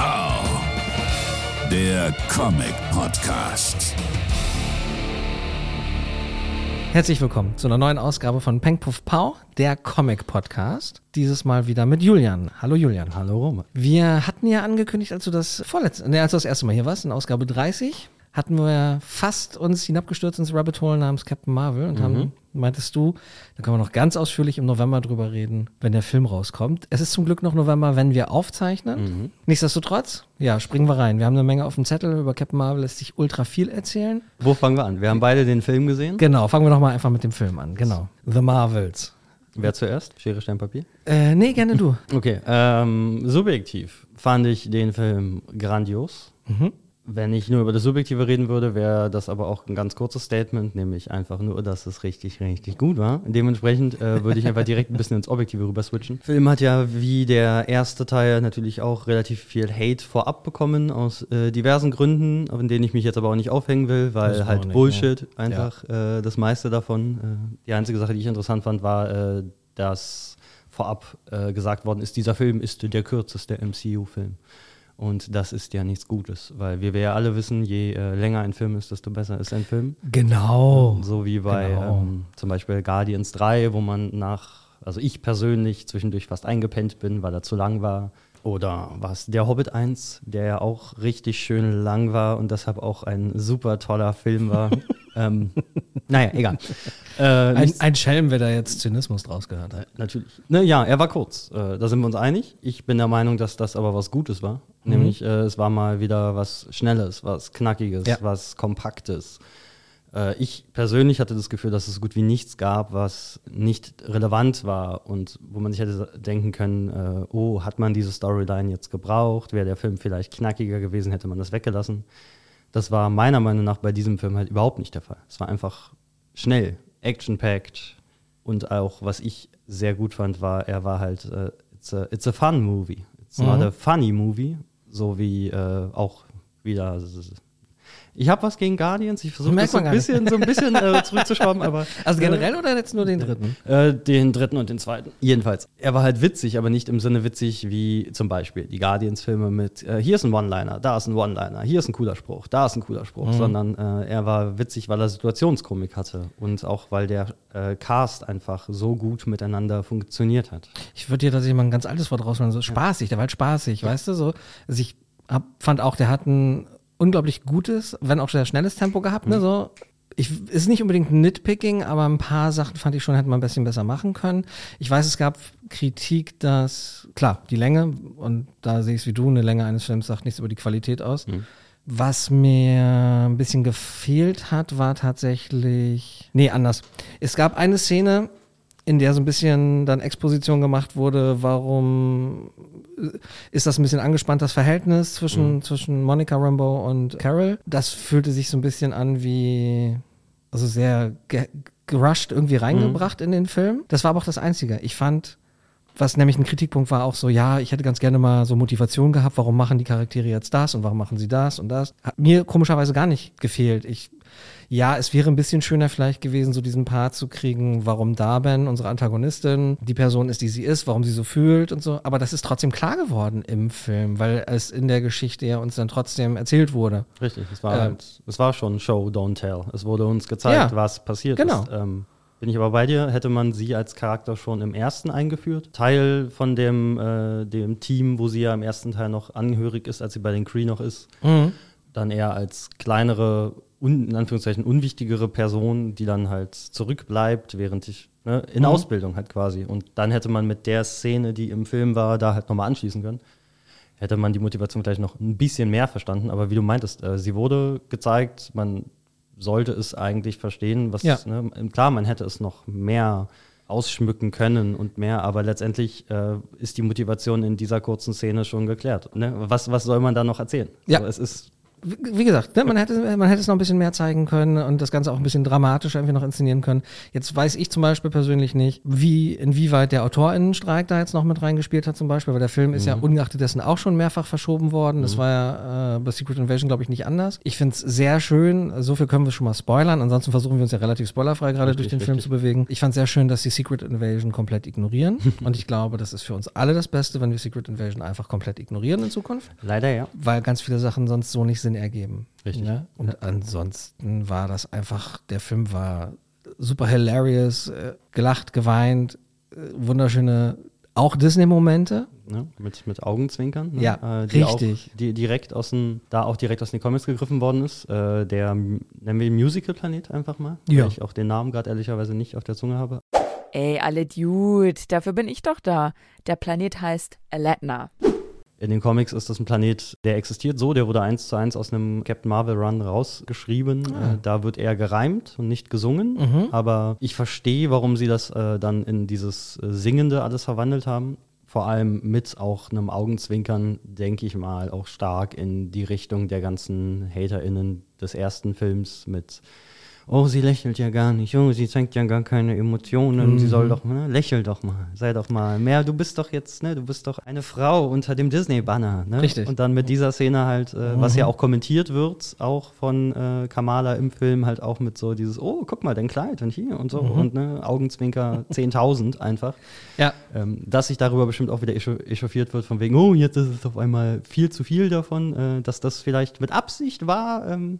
Pow, der Comic Podcast. Herzlich willkommen zu einer neuen Ausgabe von Peng Puff Pow, der Comic Podcast. Dieses Mal wieder mit Julian. Hallo Julian. Hallo Rome. Wir hatten ja angekündigt, als du das vorletzte, ne, als du das erste Mal hier warst, in Ausgabe 30, hatten wir fast uns hinabgestürzt ins Rabbit Hole namens Captain Marvel und haben, meintest du, da können wir noch ganz ausführlich im November drüber reden, wenn der Film rauskommt. Es ist zum Glück noch November, wenn wir aufzeichnen. Nichtsdestotrotz, ja, springen wir rein. Wir haben eine Menge auf dem Zettel, über Captain Marvel lässt sich ultra viel erzählen. Wo fangen wir an? Wir haben beide den Film gesehen. Genau, fangen wir doch mal einfach mit dem Film an. Genau. The Marvels. Wer zuerst? Schere, Stein, Papier? Äh, nee, gerne du. Okay, ähm, subjektiv fand ich den Film grandios. Wenn ich nur über das Subjektive reden würde, wäre das aber auch ein ganz kurzes Statement, nämlich einfach nur, dass es richtig, richtig gut war. Dementsprechend äh, würde ich einfach direkt ein bisschen ins Objektive rüber switchen. Der Film hat ja wie der erste Teil natürlich auch relativ viel Hate vorab bekommen, aus äh, diversen Gründen, in denen ich mich jetzt aber auch nicht aufhängen will, weil halt nicht, Bullshit einfach äh, das meiste davon. Äh, die einzige Sache, die ich interessant fand, war, äh, dass vorab äh, gesagt worden ist, dieser Film ist der kürzeste MCU-Film. Und das ist ja nichts Gutes, weil wie wir ja alle wissen, je äh, länger ein Film ist, desto besser ist ein Film. Genau. So wie bei Genau. ähm, zum Beispiel Guardians 3, wo man nach, also ich persönlich zwischendurch fast eingepennt bin, weil er zu lang war. Oder was der Hobbit 1, der ja auch richtig schön lang war und deshalb auch ein super toller Film war. ähm, naja, egal. Äh, Ein, ein Schelm, wer da jetzt Zynismus draus gehört hat. Natürlich. Ne, ja, er war kurz. Äh, da sind wir uns einig. Ich bin der Meinung, dass das aber was Gutes war. Nämlich, äh, es war mal wieder was Schnelles, was Knackiges, Ja. was Kompaktes. Äh, ich persönlich hatte das Gefühl, dass es so gut wie nichts gab, was nicht relevant war und wo man sich hätte denken können, äh, oh, hat man diese Storyline jetzt gebraucht? Wäre der Film vielleicht knackiger gewesen, hätte man das weggelassen. Das war meiner Meinung nach bei diesem Film halt überhaupt nicht der Fall. Es war einfach schnell, action-packed und auch, was ich sehr gut fand, war, er war halt, äh, it's, a, it's a fun movie. It's not a funny movie, so wie äh, auch wieder. Ich habe was gegen Guardians. Ich versuche das so ein bisschen, so ein bisschen äh, zurückzuschrauben, aber Also generell oder jetzt nur den dritten? äh, den dritten und den zweiten. Jedenfalls. Er war halt witzig, aber nicht im Sinne witzig wie zum Beispiel die Guardians-Filme mit äh, hier ist ein One-Liner, da ist ein One-Liner, hier ist ein cooler Spruch, da ist ein cooler Spruch, sondern äh, er war witzig, weil er Situationskomik hatte und auch weil der äh, Cast einfach so gut miteinander funktioniert hat. Ich würde dir tatsächlich mal ein ganz altes Wort rausholen. So spaßig, der war halt spaßig, weißt du? So, also ich hab, fand auch, der hat ein unglaublich gutes, wenn auch sehr schnelles Tempo gehabt, ne? So. Ich, ist nicht unbedingt Nitpicking, aber ein paar Sachen fand ich schon, hätte man ein bisschen besser machen können. Ich weiß, es gab Kritik, dass, klar, die Länge, und da sehe ich es wie du, eine Länge eines Films sagt nichts über die Qualität aus. Was mir ein bisschen gefehlt hat, war tatsächlich. Nee, anders. Es gab eine Szene, in der so ein bisschen dann Exposition gemacht wurde, warum äh, ist das ein bisschen angespannt, das Verhältnis zwischen, zwischen Monica Rambeau und Carol. Das fühlte sich so ein bisschen an wie, also sehr ge gerusht irgendwie reingebracht in den Film. Das war aber auch das Einzige. Ich fand, was nämlich ein Kritikpunkt war auch so, ja, ich hätte ganz gerne mal so Motivation gehabt, warum machen die Charaktere jetzt das und warum machen sie das und das. Hat mir komischerweise gar nicht gefehlt. Ich, ja, es wäre ein bisschen schöner vielleicht gewesen, so diesen Part zu kriegen, warum Darben, unsere Antagonistin, die Person ist, die sie ist, warum sie so fühlt und so. Aber das ist trotzdem klar geworden im Film, weil es in der Geschichte ja uns dann trotzdem erzählt wurde. Richtig, es war, Ähm. halt, es war schon Show, don't tell. Es wurde uns gezeigt, Ja, was passiert genau. ist. Ähm, bin ich aber bei dir, hätte man sie als Charakter schon im ersten eingeführt. Teil von dem, äh, dem Team, wo sie ja im ersten Teil noch angehörig ist, als sie bei den Cree noch ist. Dann eher als kleinere, un, in Anführungszeichen unwichtigere Person, die dann halt zurückbleibt, während ich ne, in Ausbildung halt quasi. Und dann hätte man mit der Szene, die im Film war, da halt nochmal anschließen können hätte man die Motivation vielleicht noch ein bisschen mehr verstanden. Aber wie du meintest, äh, sie wurde gezeigt, man sollte es eigentlich verstehen. Was, Ja. ne, klar, man hätte es noch mehr ausschmücken können und mehr, aber letztendlich äh, ist die Motivation in dieser kurzen Szene schon geklärt. Ne? Was, was soll man da noch erzählen? Ja. So, es ist wie gesagt, ne, man, hätte, man hätte es noch ein bisschen mehr zeigen können und das Ganze auch ein bisschen dramatischer irgendwie noch inszenieren können. Jetzt weiß ich zum Beispiel persönlich nicht, wie, inwieweit der Autorinnenstreik da jetzt noch mit reingespielt hat zum Beispiel, weil der Film ist ja ungeachtet dessen auch schon mehrfach verschoben worden. Das war ja äh, bei Secret Invasion, glaube ich, nicht anders. Ich finde es sehr schön, so viel können wir schon mal spoilern, ansonsten versuchen wir uns ja relativ spoilerfrei gerade durch den Film richtig. zu bewegen. Ich fand es sehr schön, dass die Secret Invasion komplett ignorieren und ich glaube, das ist für uns alle das Beste, wenn wir Secret Invasion einfach komplett ignorieren in Zukunft Leider ja. weil ganz viele Sachen sonst so nicht Sinn ergeben. Richtig. Ne? Und ansonsten war das einfach, der Film war super hilarious, äh, gelacht, geweint, äh, wunderschöne, auch Disney-Momente. Ne? Mit, mit Augenzwinkern. Ne? Ja, äh, die richtig. Auch, die direkt aus den, da auch direkt aus den Comics gegriffen worden ist. Äh, der, nennen wir ihn Musical-Planet einfach mal. Ja. Weil ich auch den Namen gerade ehrlicherweise nicht auf der Zunge habe. Ey, alle Dude, dafür bin ich doch da. Der Planet heißt Alatna. In den Comics ist das ein Planet, der existiert so, der wurde eins zu eins aus einem Captain Marvel Run rausgeschrieben. Ah. Äh, da wird eher gereimt und nicht gesungen. Mhm. Aber ich verstehe, warum sie das äh, dann in dieses äh, Singende alles verwandelt haben. Vor allem mit auch einem Augenzwinkern, denke ich mal, auch stark in die Richtung der ganzen HaterInnen des ersten Films mit Oh, sie lächelt ja gar nicht. Oh, sie zeigt ja gar keine Emotionen. Sie soll doch, ne, lächel doch mal. Sei doch mal mehr. Du bist doch jetzt, ne, du bist doch eine Frau unter dem Disney-Banner. Ne? Richtig. Und dann mit dieser Szene halt, äh, was ja auch kommentiert wird, auch von äh, Kamala im Film, halt auch mit so dieses, oh, guck mal, dein Kleid und hier und so. Und ne, Augenzwinker 10.000 einfach. Ja, Ähm, dass sich darüber bestimmt auch wieder echa- echauffiert wird, von wegen, oh, jetzt ist es auf einmal viel zu viel davon, äh, dass das vielleicht mit Absicht war. Ähm,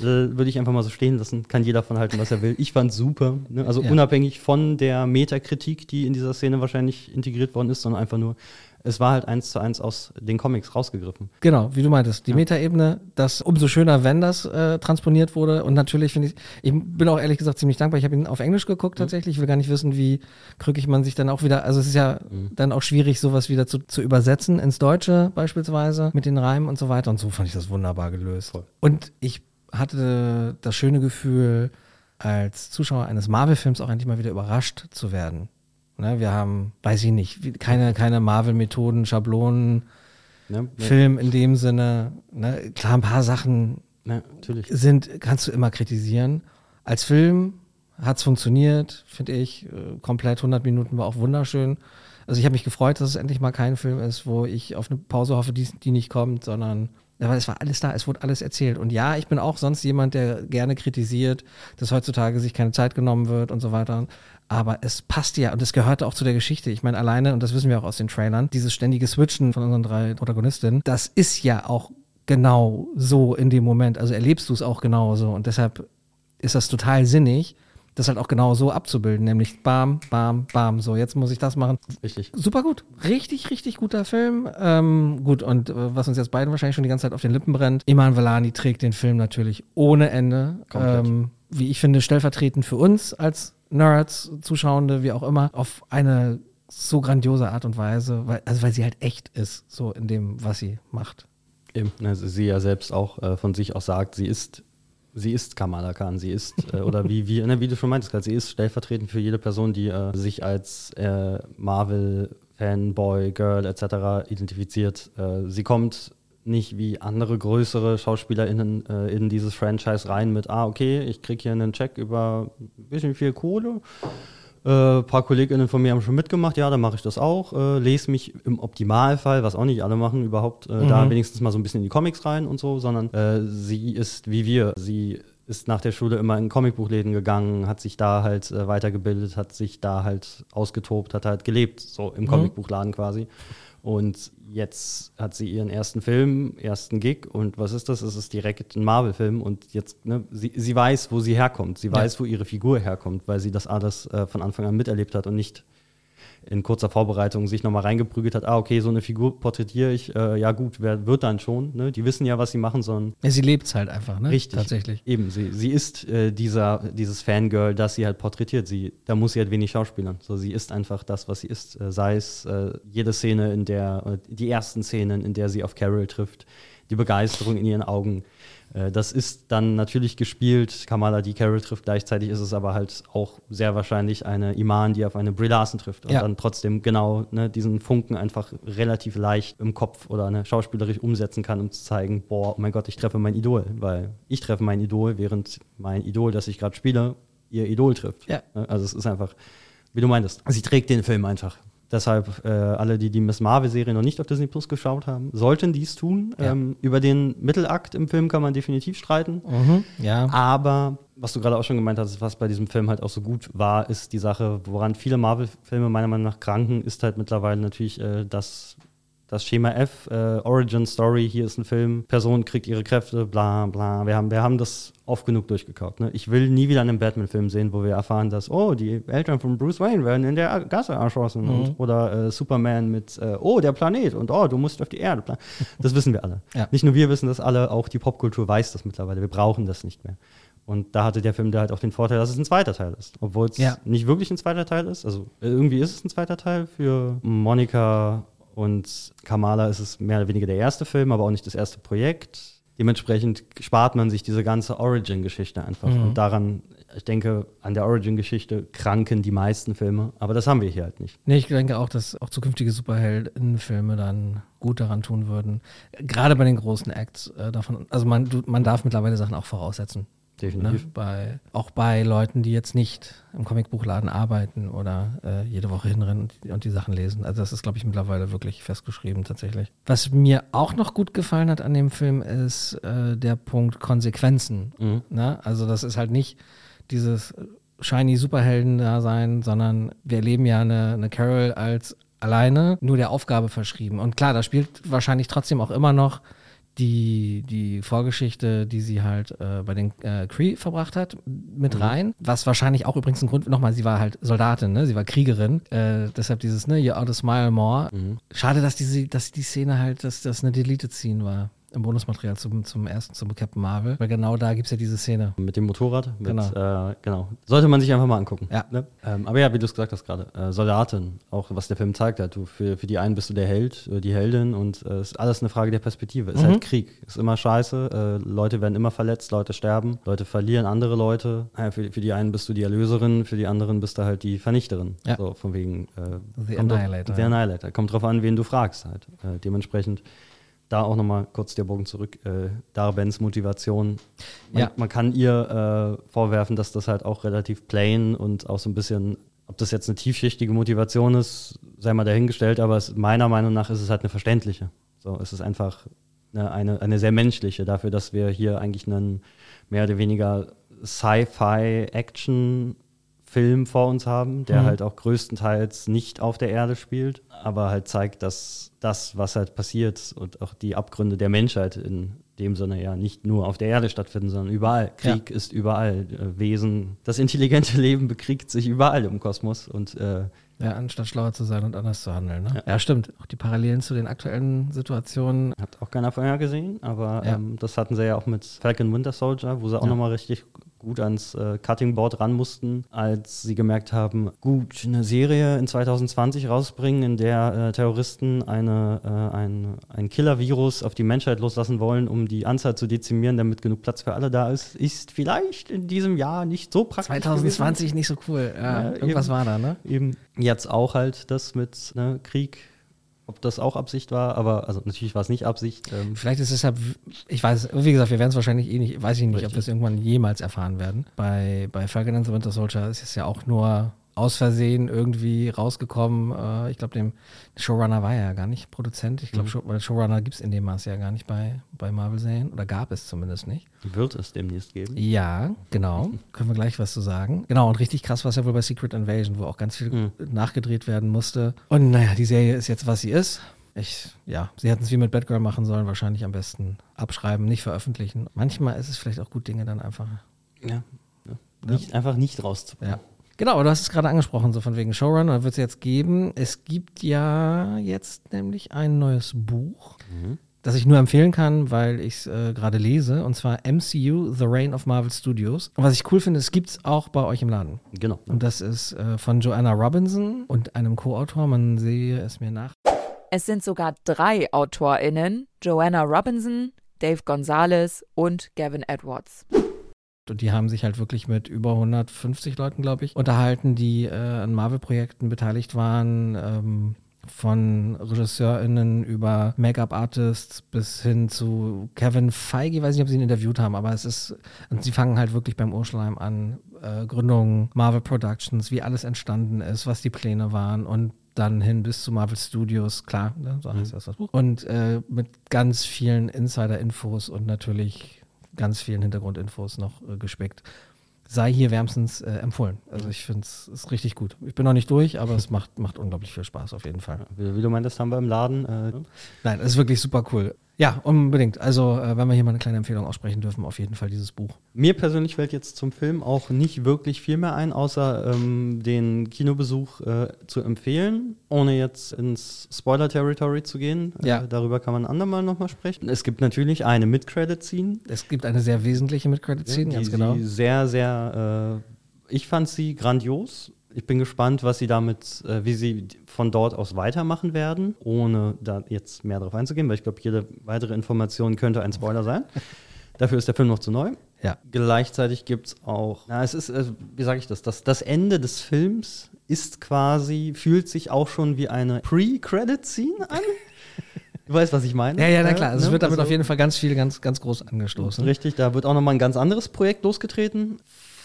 äh, würde ich einfach mal so stehen lassen. Kann jeder von halten, was er will. Ich fand super. Ne? Also Ja. unabhängig von der Metakritik, die in dieser Szene wahrscheinlich integriert worden ist, sondern einfach nur, es war halt eins zu eins aus den Comics rausgegriffen. Genau, wie du meintest, die Metaebene, das umso schöner, wenn das äh, transponiert wurde. Und natürlich finde ich, ich bin auch ehrlich gesagt ziemlich dankbar. Ich habe ihn auf Englisch geguckt tatsächlich. Ich will gar nicht wissen, wie krückig man sich dann auch wieder, also es ist ja dann auch schwierig, sowas wieder zu, zu übersetzen ins Deutsche beispielsweise mit den Reimen und so weiter. Und so fand ich das wunderbar gelöst. Voll. Und ich hatte das schöne Gefühl, als Zuschauer eines Marvel-Films auch endlich mal wieder überrascht zu werden. Ne, wir haben, weiß ich nicht, keine, keine Marvel-Methoden, Schablonen, Ne? Film in dem Sinne, ne, klar, ein paar Sachen Ne, natürlich. sind, kannst du immer kritisieren. Als Film hat es funktioniert, finde ich. Äh, Komplett 100 Minuten war auch wunderschön. Also ich habe mich gefreut, dass es endlich mal kein Film ist, wo ich auf eine Pause hoffe, die, die nicht kommt, sondern weil es war alles da, es wurde alles erzählt. Und ja, ich bin auch sonst jemand, der gerne kritisiert, dass heutzutage sich keine Zeit genommen wird und so weiter. Aber es passt ja und es gehörte auch zu der Geschichte. Ich meine, alleine, und das wissen wir auch aus den Trailern, dieses ständige Switchen von unseren drei Protagonistinnen, das ist ja auch genau so in dem Moment. Also erlebst du es auch genauso. Und deshalb ist das total sinnig, das halt auch genau so abzubilden. Nämlich bam, bam, bam. So, jetzt muss ich das machen. Richtig. Super gut. Richtig, richtig guter Film. Ähm, gut, und äh, was uns jetzt beiden wahrscheinlich schon die ganze Zeit auf den Lippen brennt, Iman Valani trägt den Film natürlich ohne Ende. Komplett. Ähm, wie ich finde, stellvertretend für uns als Nerds, Zuschauende, wie auch immer, auf eine so grandiose Art und Weise, weil, also weil sie halt echt ist, so in dem, was sie macht. Eben, ne, sie ja selbst auch äh, von sich aus sagt, sie ist, sie ist Kamala Khan, sie ist, äh, oder wie, wie, ne, wie du schon meintest, sie ist stellvertretend für jede Person, die äh, sich als äh, Marvel-Fanboy, Girl etc. identifiziert. Äh, sie kommt nicht wie andere größere SchauspielerInnen äh, in dieses Franchise rein mit, ah, okay, ich krieg hier einen Check über ein bisschen viel Kohle. Ein äh, paar KollegInnen von mir haben schon mitgemacht, ja, dann mache ich das auch. Äh, lese mich im Optimalfall, was auch nicht alle machen, überhaupt äh, da wenigstens mal so ein bisschen in die Comics rein und so, sondern äh, sie ist wie wir. Sie ist nach der Schule immer in Comicbuchläden gegangen, hat sich da halt äh, weitergebildet, hat sich da halt ausgetobt, hat halt gelebt, so im Comicbuchladen quasi. Und jetzt hat sie ihren ersten Film, ersten Gig und was ist das? Es ist direkt ein Marvel-Film und jetzt, ne, sie, sie weiß, wo sie herkommt. Sie weiß, wo ihre Figur herkommt, weil sie das alles äh, von Anfang an miterlebt hat und nicht in kurzer Vorbereitung sich nochmal reingeprügelt hat, ah, okay, so eine Figur porträtiere ich, äh, ja gut, wer wird dann schon, ne? Die wissen ja, was sie machen, sondern Ja, sie lebt es halt einfach, ne? Richtig. Tatsächlich. Eben, sie, sie ist äh, dieser, dieses Fangirl, das sie halt porträtiert. Sie, da muss sie halt wenig schauspielern. So, sie ist einfach das, was sie ist. Äh, sei es äh, jede Szene, in der, äh, die ersten Szenen, in der sie auf Carol trifft, die Begeisterung in ihren Augen. Äh, das ist dann natürlich gespielt. Kamala, die Carol trifft. Gleichzeitig ist es aber halt auch sehr wahrscheinlich eine Iman, die auf eine Brie Larson trifft. Und Ja. dann trotzdem genau ne, diesen Funken einfach relativ leicht im Kopf oder eine schauspielerisch umsetzen kann, um zu zeigen, boah, oh mein Gott, ich treffe mein Idol. Weil ich treffe mein Idol, während mein Idol, das ich gerade spiele, ihr Idol trifft. Ja. Ne, Also es ist einfach, wie du meintest, sie trägt den Film einfach. Deshalb äh, alle, die die Miss Marvel-Serie noch nicht auf Disney Plus geschaut haben, sollten dies tun. Ja. Ähm, über den Mittelakt im Film kann man definitiv streiten. Mhm, ja. Aber was du gerade auch schon gemeint hast, was bei diesem Film halt auch so gut war, ist die Sache, woran viele Marvel-Filme meiner Meinung nach kranken, ist halt mittlerweile natürlich äh, das, das Schema F, äh, Origin Story, hier ist ein Film, Person kriegt ihre Kräfte, bla bla. Wir haben, wir haben das oft genug durchgekaut. Ne? Ich will nie wieder einen Batman-Film sehen, wo wir erfahren, dass, oh, die Eltern von Bruce Wayne werden in der Gasse erschossen. Und, oder äh, Superman mit, äh, oh, der Planet und oh, du musst auf die Erde. Das wissen wir alle. Ja. Nicht nur wir wissen das alle, auch die Popkultur weiß das mittlerweile. Wir brauchen das nicht mehr. Und da hatte der Film da halt auch den Vorteil, dass es ein zweiter Teil ist. Obwohl es Ja. nicht wirklich ein zweiter Teil ist. Also äh, irgendwie ist es ein zweiter Teil. Für Monika und Kamala ist es mehr oder weniger der erste Film, aber auch nicht das erste Projekt. Dementsprechend spart man sich diese ganze Origin-Geschichte einfach. Mhm. Und daran, ich denke, an der Origin-Geschichte kranken die meisten Filme. Aber das haben wir hier halt nicht. Nee, ich denke auch, dass auch zukünftige Superheldenfilme dann gut daran tun würden. Gerade bei den großen Acts äh, davon. Also man, du, man darf mittlerweile Sachen auch voraussetzen. Ne? Definitiv. Bei, auch bei Leuten, die jetzt nicht im Comicbuchladen arbeiten oder äh, jede Woche hinrennen und die, und die Sachen lesen. Also das ist, glaube ich, mittlerweile wirklich festgeschrieben tatsächlich. Was mir auch noch gut gefallen hat an dem Film ist äh, der Punkt Konsequenzen. Mhm. Ne? Also das ist halt nicht dieses shiny Superhelden-Dasein, sondern wir erleben ja eine, eine Carol als alleine nur der Aufgabe verschrieben. Und klar, da spielt wahrscheinlich trotzdem auch immer noch die, die Vorgeschichte, die sie halt äh, bei den äh, Cree verbracht hat, mit rein. Was wahrscheinlich auch übrigens ein Grund, nochmal, sie war halt Soldatin, ne? sie war Kriegerin. Äh, deshalb dieses, ne, you ought to smile more. Schade, dass diese, dass die Szene halt, dass das eine Deleted Scene war. Im Bonusmaterial zum, zum ersten, zum Captain Marvel. Weil genau da gibt es ja diese Szene. Mit dem Motorrad. Mit, Genau. Äh, genau. Sollte man sich einfach mal angucken. Ja. Ne? Ähm, aber ja, wie du es gesagt hast gerade, äh, Soldatin, auch was der Film zeigt hat. Du, für, für die einen bist du der Held, äh, die Heldin und es ist alles eine Frage der Perspektive. Ist Mhm. halt Krieg. Ist immer scheiße. Äh, Leute werden immer verletzt, Leute sterben, Leute verlieren andere Leute. Ja, für, für die einen bist du die Erlöserin, für die anderen bist du halt die Vernichterin. Ja. So, von wegen äh, The kommt drauf- Annihilator, The. Annihilator. Kommt drauf an, wen du fragst halt. Äh, dementsprechend da auch nochmal kurz der Bogen zurück. Äh, Darbens Motivation. Man, Ja. man kann ihr äh, vorwerfen, dass das halt auch relativ plain und auch so ein bisschen, ob das jetzt eine tiefschichtige Motivation ist, sei mal dahingestellt, aber es, meiner Meinung nach ist es halt eine verständliche. So, es ist einfach eine, eine, eine sehr menschliche dafür, dass wir hier eigentlich einen mehr oder weniger Sci-Fi-Action Film vor uns haben, der Mhm. halt auch größtenteils nicht auf der Erde spielt, aber halt zeigt, dass das, was halt passiert und auch die Abgründe der Menschheit in dem Sinne ja nicht nur auf der Erde stattfinden, sondern überall. Krieg ist überall. Äh, Wesen, das intelligente Leben bekriegt sich überall im Kosmos und äh, Ja, anstatt schlauer zu sein und anders zu handeln. Ne? Ja. stimmt. Auch die Parallelen zu den aktuellen Situationen. hat auch keiner vorher gesehen, aber Ja. ähm, das hatten sie ja auch mit Falcon Winter Soldier, wo sie auch Ja. nochmal richtig gut ans äh, Cutting Board ran mussten, als sie gemerkt haben, gut, eine Serie in 2020 rausbringen, in der äh, Terroristen eine, äh, ein, ein Killer-Virus auf die Menschheit loslassen wollen, um die Anzahl zu dezimieren, damit genug Platz für alle da ist, ist vielleicht in diesem Jahr nicht so praktisch. 2020 nicht so cool. Ja, Ja, irgendwas eben. war da, ne? Eben jetzt auch halt das mit ne, Krieg, ob das auch Absicht war, aber also natürlich war es nicht Absicht. Ähm, Vielleicht ist es deshalb, ich weiß, wie gesagt, wir werden es wahrscheinlich eh nicht, weiß ich nicht, ob Richtig. wir es irgendwann jemals erfahren werden. Bei, bei Falcon and the Winter Soldier ist es ja auch nur aus Versehen irgendwie rausgekommen. Äh, ich glaube, dem Showrunner war ja gar nicht Produzent. Ich glaube, Mhm. Showrunner gibt es in dem Maße ja gar nicht bei, bei Marvel-Serien oder gab es zumindest nicht. wird es demnächst geben. Ja, genau. Können wir gleich was zu sagen. Genau, und richtig krass war es ja wohl bei Secret Invasion, wo auch ganz viel Mhm. nachgedreht werden musste. Und naja, die Serie ist jetzt, was sie ist. Ich, ja, sie hätten es wie mit Batgirl machen sollen, wahrscheinlich am besten abschreiben, nicht veröffentlichen. Manchmal ist es vielleicht auch gut, Dinge dann einfach. Ja. ja. Nicht, Einfach nicht rauszubringen. Ja. Genau, aber du hast es gerade angesprochen, so von wegen Showrunner, wird es jetzt geben. Es gibt ja jetzt nämlich ein neues Buch, das ich nur empfehlen kann, weil ich es äh, gerade lese, und zwar MCU, The Reign of Marvel Studios. Und was ich cool finde, es gibt es auch bei euch im Laden. Genau. Und das ist äh, von Joanna Robinson und einem Co-Autor, man sehe es mir nach. Es sind sogar drei AutorInnen: Joanna Robinson, Dave Gonzalez und Gavin Edwards. Und die haben sich halt wirklich mit über 150 Leuten, glaube ich, unterhalten, die äh, an Marvel-Projekten beteiligt waren. Ähm, von RegisseurInnen über Make-up-Artists bis hin zu Kevin Feige, ich weiß nicht, ob sie ihn interviewt haben, aber es ist, und sie fangen halt wirklich beim Urschleim an, äh, Gründung Marvel Productions, wie alles entstanden ist, was die Pläne waren und dann hin bis zu Marvel Studios, klar, ne, so heißt das, das Buch. Und äh, mit ganz vielen Insider-Infos und natürlich ganz vielen Hintergrundinfos noch äh, gespickt. Sei hier wärmstens äh, empfohlen. Also ich finde es ist richtig gut. Ich bin noch nicht durch, aber es macht, macht unglaublich viel Spaß auf jeden Fall. Wie, wie du meintest, haben wir im Laden. Äh, Nein, es ist wirklich super cool. Ja, unbedingt. Also, äh, wenn wir hier mal eine kleine Empfehlung aussprechen dürfen, auf jeden Fall dieses Buch. Mir persönlich fällt jetzt zum Film auch nicht wirklich viel mehr ein, außer ähm, den Kinobesuch äh, zu empfehlen, ohne jetzt ins Spoiler-Territory zu gehen. Ja. Äh, darüber kann man ein andermal nochmal sprechen. Es gibt natürlich eine Mid-Credit-Scene. Es gibt eine sehr wesentliche Mid-Credit-Scene, die, ganz genau. Sehr, sehr, äh, ich fand sie grandios. Ich bin gespannt, was sie damit, äh, wie sie von dort aus weitermachen werden, ohne da jetzt mehr darauf einzugehen, weil ich glaube, jede weitere Information könnte ein Spoiler sein. Dafür ist der Film noch zu neu. Ja. Gleichzeitig gibt es auch, na, es ist, also, wie sage ich das, das, das Ende des Films ist quasi, fühlt sich auch schon wie eine Pre-Credit-Scene an. Du weißt, was ich meine? Ja, ja, na klar. Also es ne? wird damit Also- auf jeden Fall ganz viel, ganz, ganz groß angestoßen. Richtig, da wird auch nochmal ein ganz anderes Projekt losgetreten,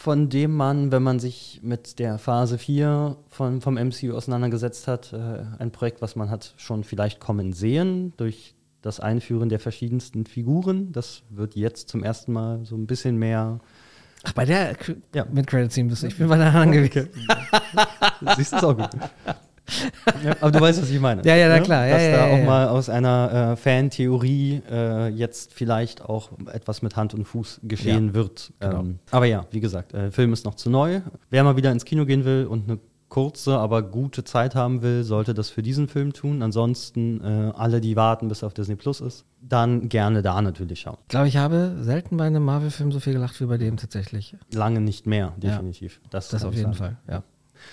von dem man, wenn man sich mit der Phase 4 von, vom MCU auseinandergesetzt hat, äh, ein Projekt, was man hat schon vielleicht kommen sehen durch das Einführen der verschiedensten Figuren. Das wird jetzt zum ersten Mal so ein bisschen mehr. Ach, bei der Ja. Mid-Credit-Scene bist du. Ich bin bei der anderen gewesen. Siehst du es auch gut. Ja, aber du weißt, was ich meine. Ja, ja, na ne? klar. Ja, Dass ja, da ja, auch ja. mal aus einer äh, Fan-Theorie äh, jetzt vielleicht auch etwas mit Hand und Fuß geschehen Ja, wird. genau. Ähm, aber ja, wie gesagt, äh, Film ist noch zu neu. Wer mal wieder ins Kino gehen will und eine kurze, aber gute Zeit haben will, sollte das für diesen Film tun. Ansonsten äh, alle, die warten, bis er auf Disney Plus ist, dann gerne da natürlich schauen. Ich glaube, ich habe selten bei einem Marvel-Film so viel gelacht wie bei dem tatsächlich. Lange nicht mehr, Ja. definitiv. Das kann auf jeden sagen. Fall, ja.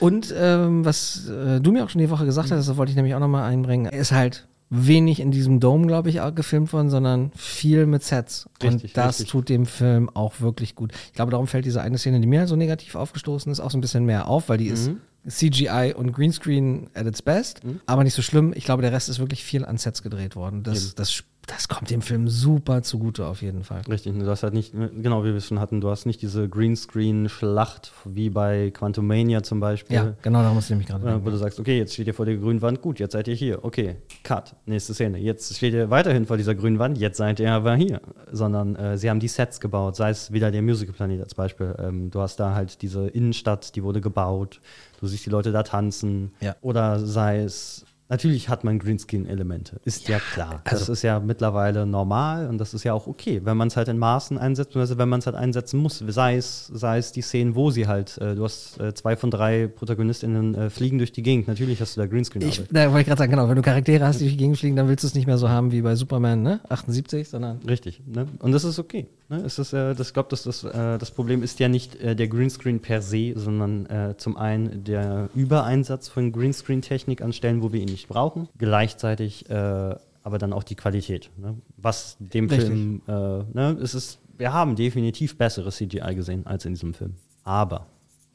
Und ähm, was äh, du mir auch schon die Woche gesagt hast, das wollte ich nämlich auch nochmal einbringen, ist halt wenig in diesem Dome, glaube ich, gefilmt worden, sondern viel mit Sets. Richtig, und das richtig. tut dem Film auch wirklich gut. Ich glaube, darum fällt diese eine Szene, die mir halt so negativ aufgestoßen ist, auch so ein bisschen mehr auf, weil die ist Mhm. CGI und Greenscreen at its best, aber nicht so schlimm. Ich glaube, der Rest ist wirklich viel an Sets gedreht worden. Das, das, das kommt dem Film super zugute auf jeden Fall. Richtig, du hast halt nicht, genau wie wir es schon hatten, du hast nicht diese Greenscreen-Schlacht wie bei Quantumania zum Beispiel. Ja, genau, darum muss ich nämlich gerade Äh, wo denken. du sagst, okay, jetzt steht ihr vor der grünen Wand, gut, jetzt seid ihr hier, okay, cut, nächste Szene. Jetzt steht ihr weiterhin vor dieser grünen Wand, jetzt seid ihr aber hier. Sondern äh, sie haben die Sets gebaut, sei es wieder der Musical-Planet als Beispiel. Ähm, du hast da halt diese Innenstadt, die wurde gebaut, du siehst die Leute da tanzen. Ja. Oder sei es, natürlich hat man Greenscreen-Elemente, ist ja, klar. das also- ist ja mittlerweile normal und das ist ja auch okay, wenn man es halt in Maßen einsetzt, beziehungsweise wenn man es halt einsetzen muss. Sei es, sei es die Szenen, wo sie halt, äh, du hast äh, zwei von drei ProtagonistInnen äh, fliegen durch die Gegend, natürlich hast du da Greenscreen. Ich, da wollte ich gerade sagen, genau, wenn du Charaktere hast, die durch die Gegend fliegen, dann willst du es nicht mehr so haben wie bei Superman, ne? 78, sondern Richtig, ne? Und das ist okay. Ne? Es ist, äh, das, ich glaube, das, das, äh, das Problem ist ja nicht äh, der Greenscreen per se, sondern äh, zum einen der Übereinsatz von Greenscreen-Technik an Stellen, wo wir ihn nicht brauchen. Gleichzeitig äh, aber dann auch die Qualität. Ne? Was dem Richtig. Film, äh, ne? es ist, wir haben definitiv besseres CGI gesehen als in diesem Film. Aber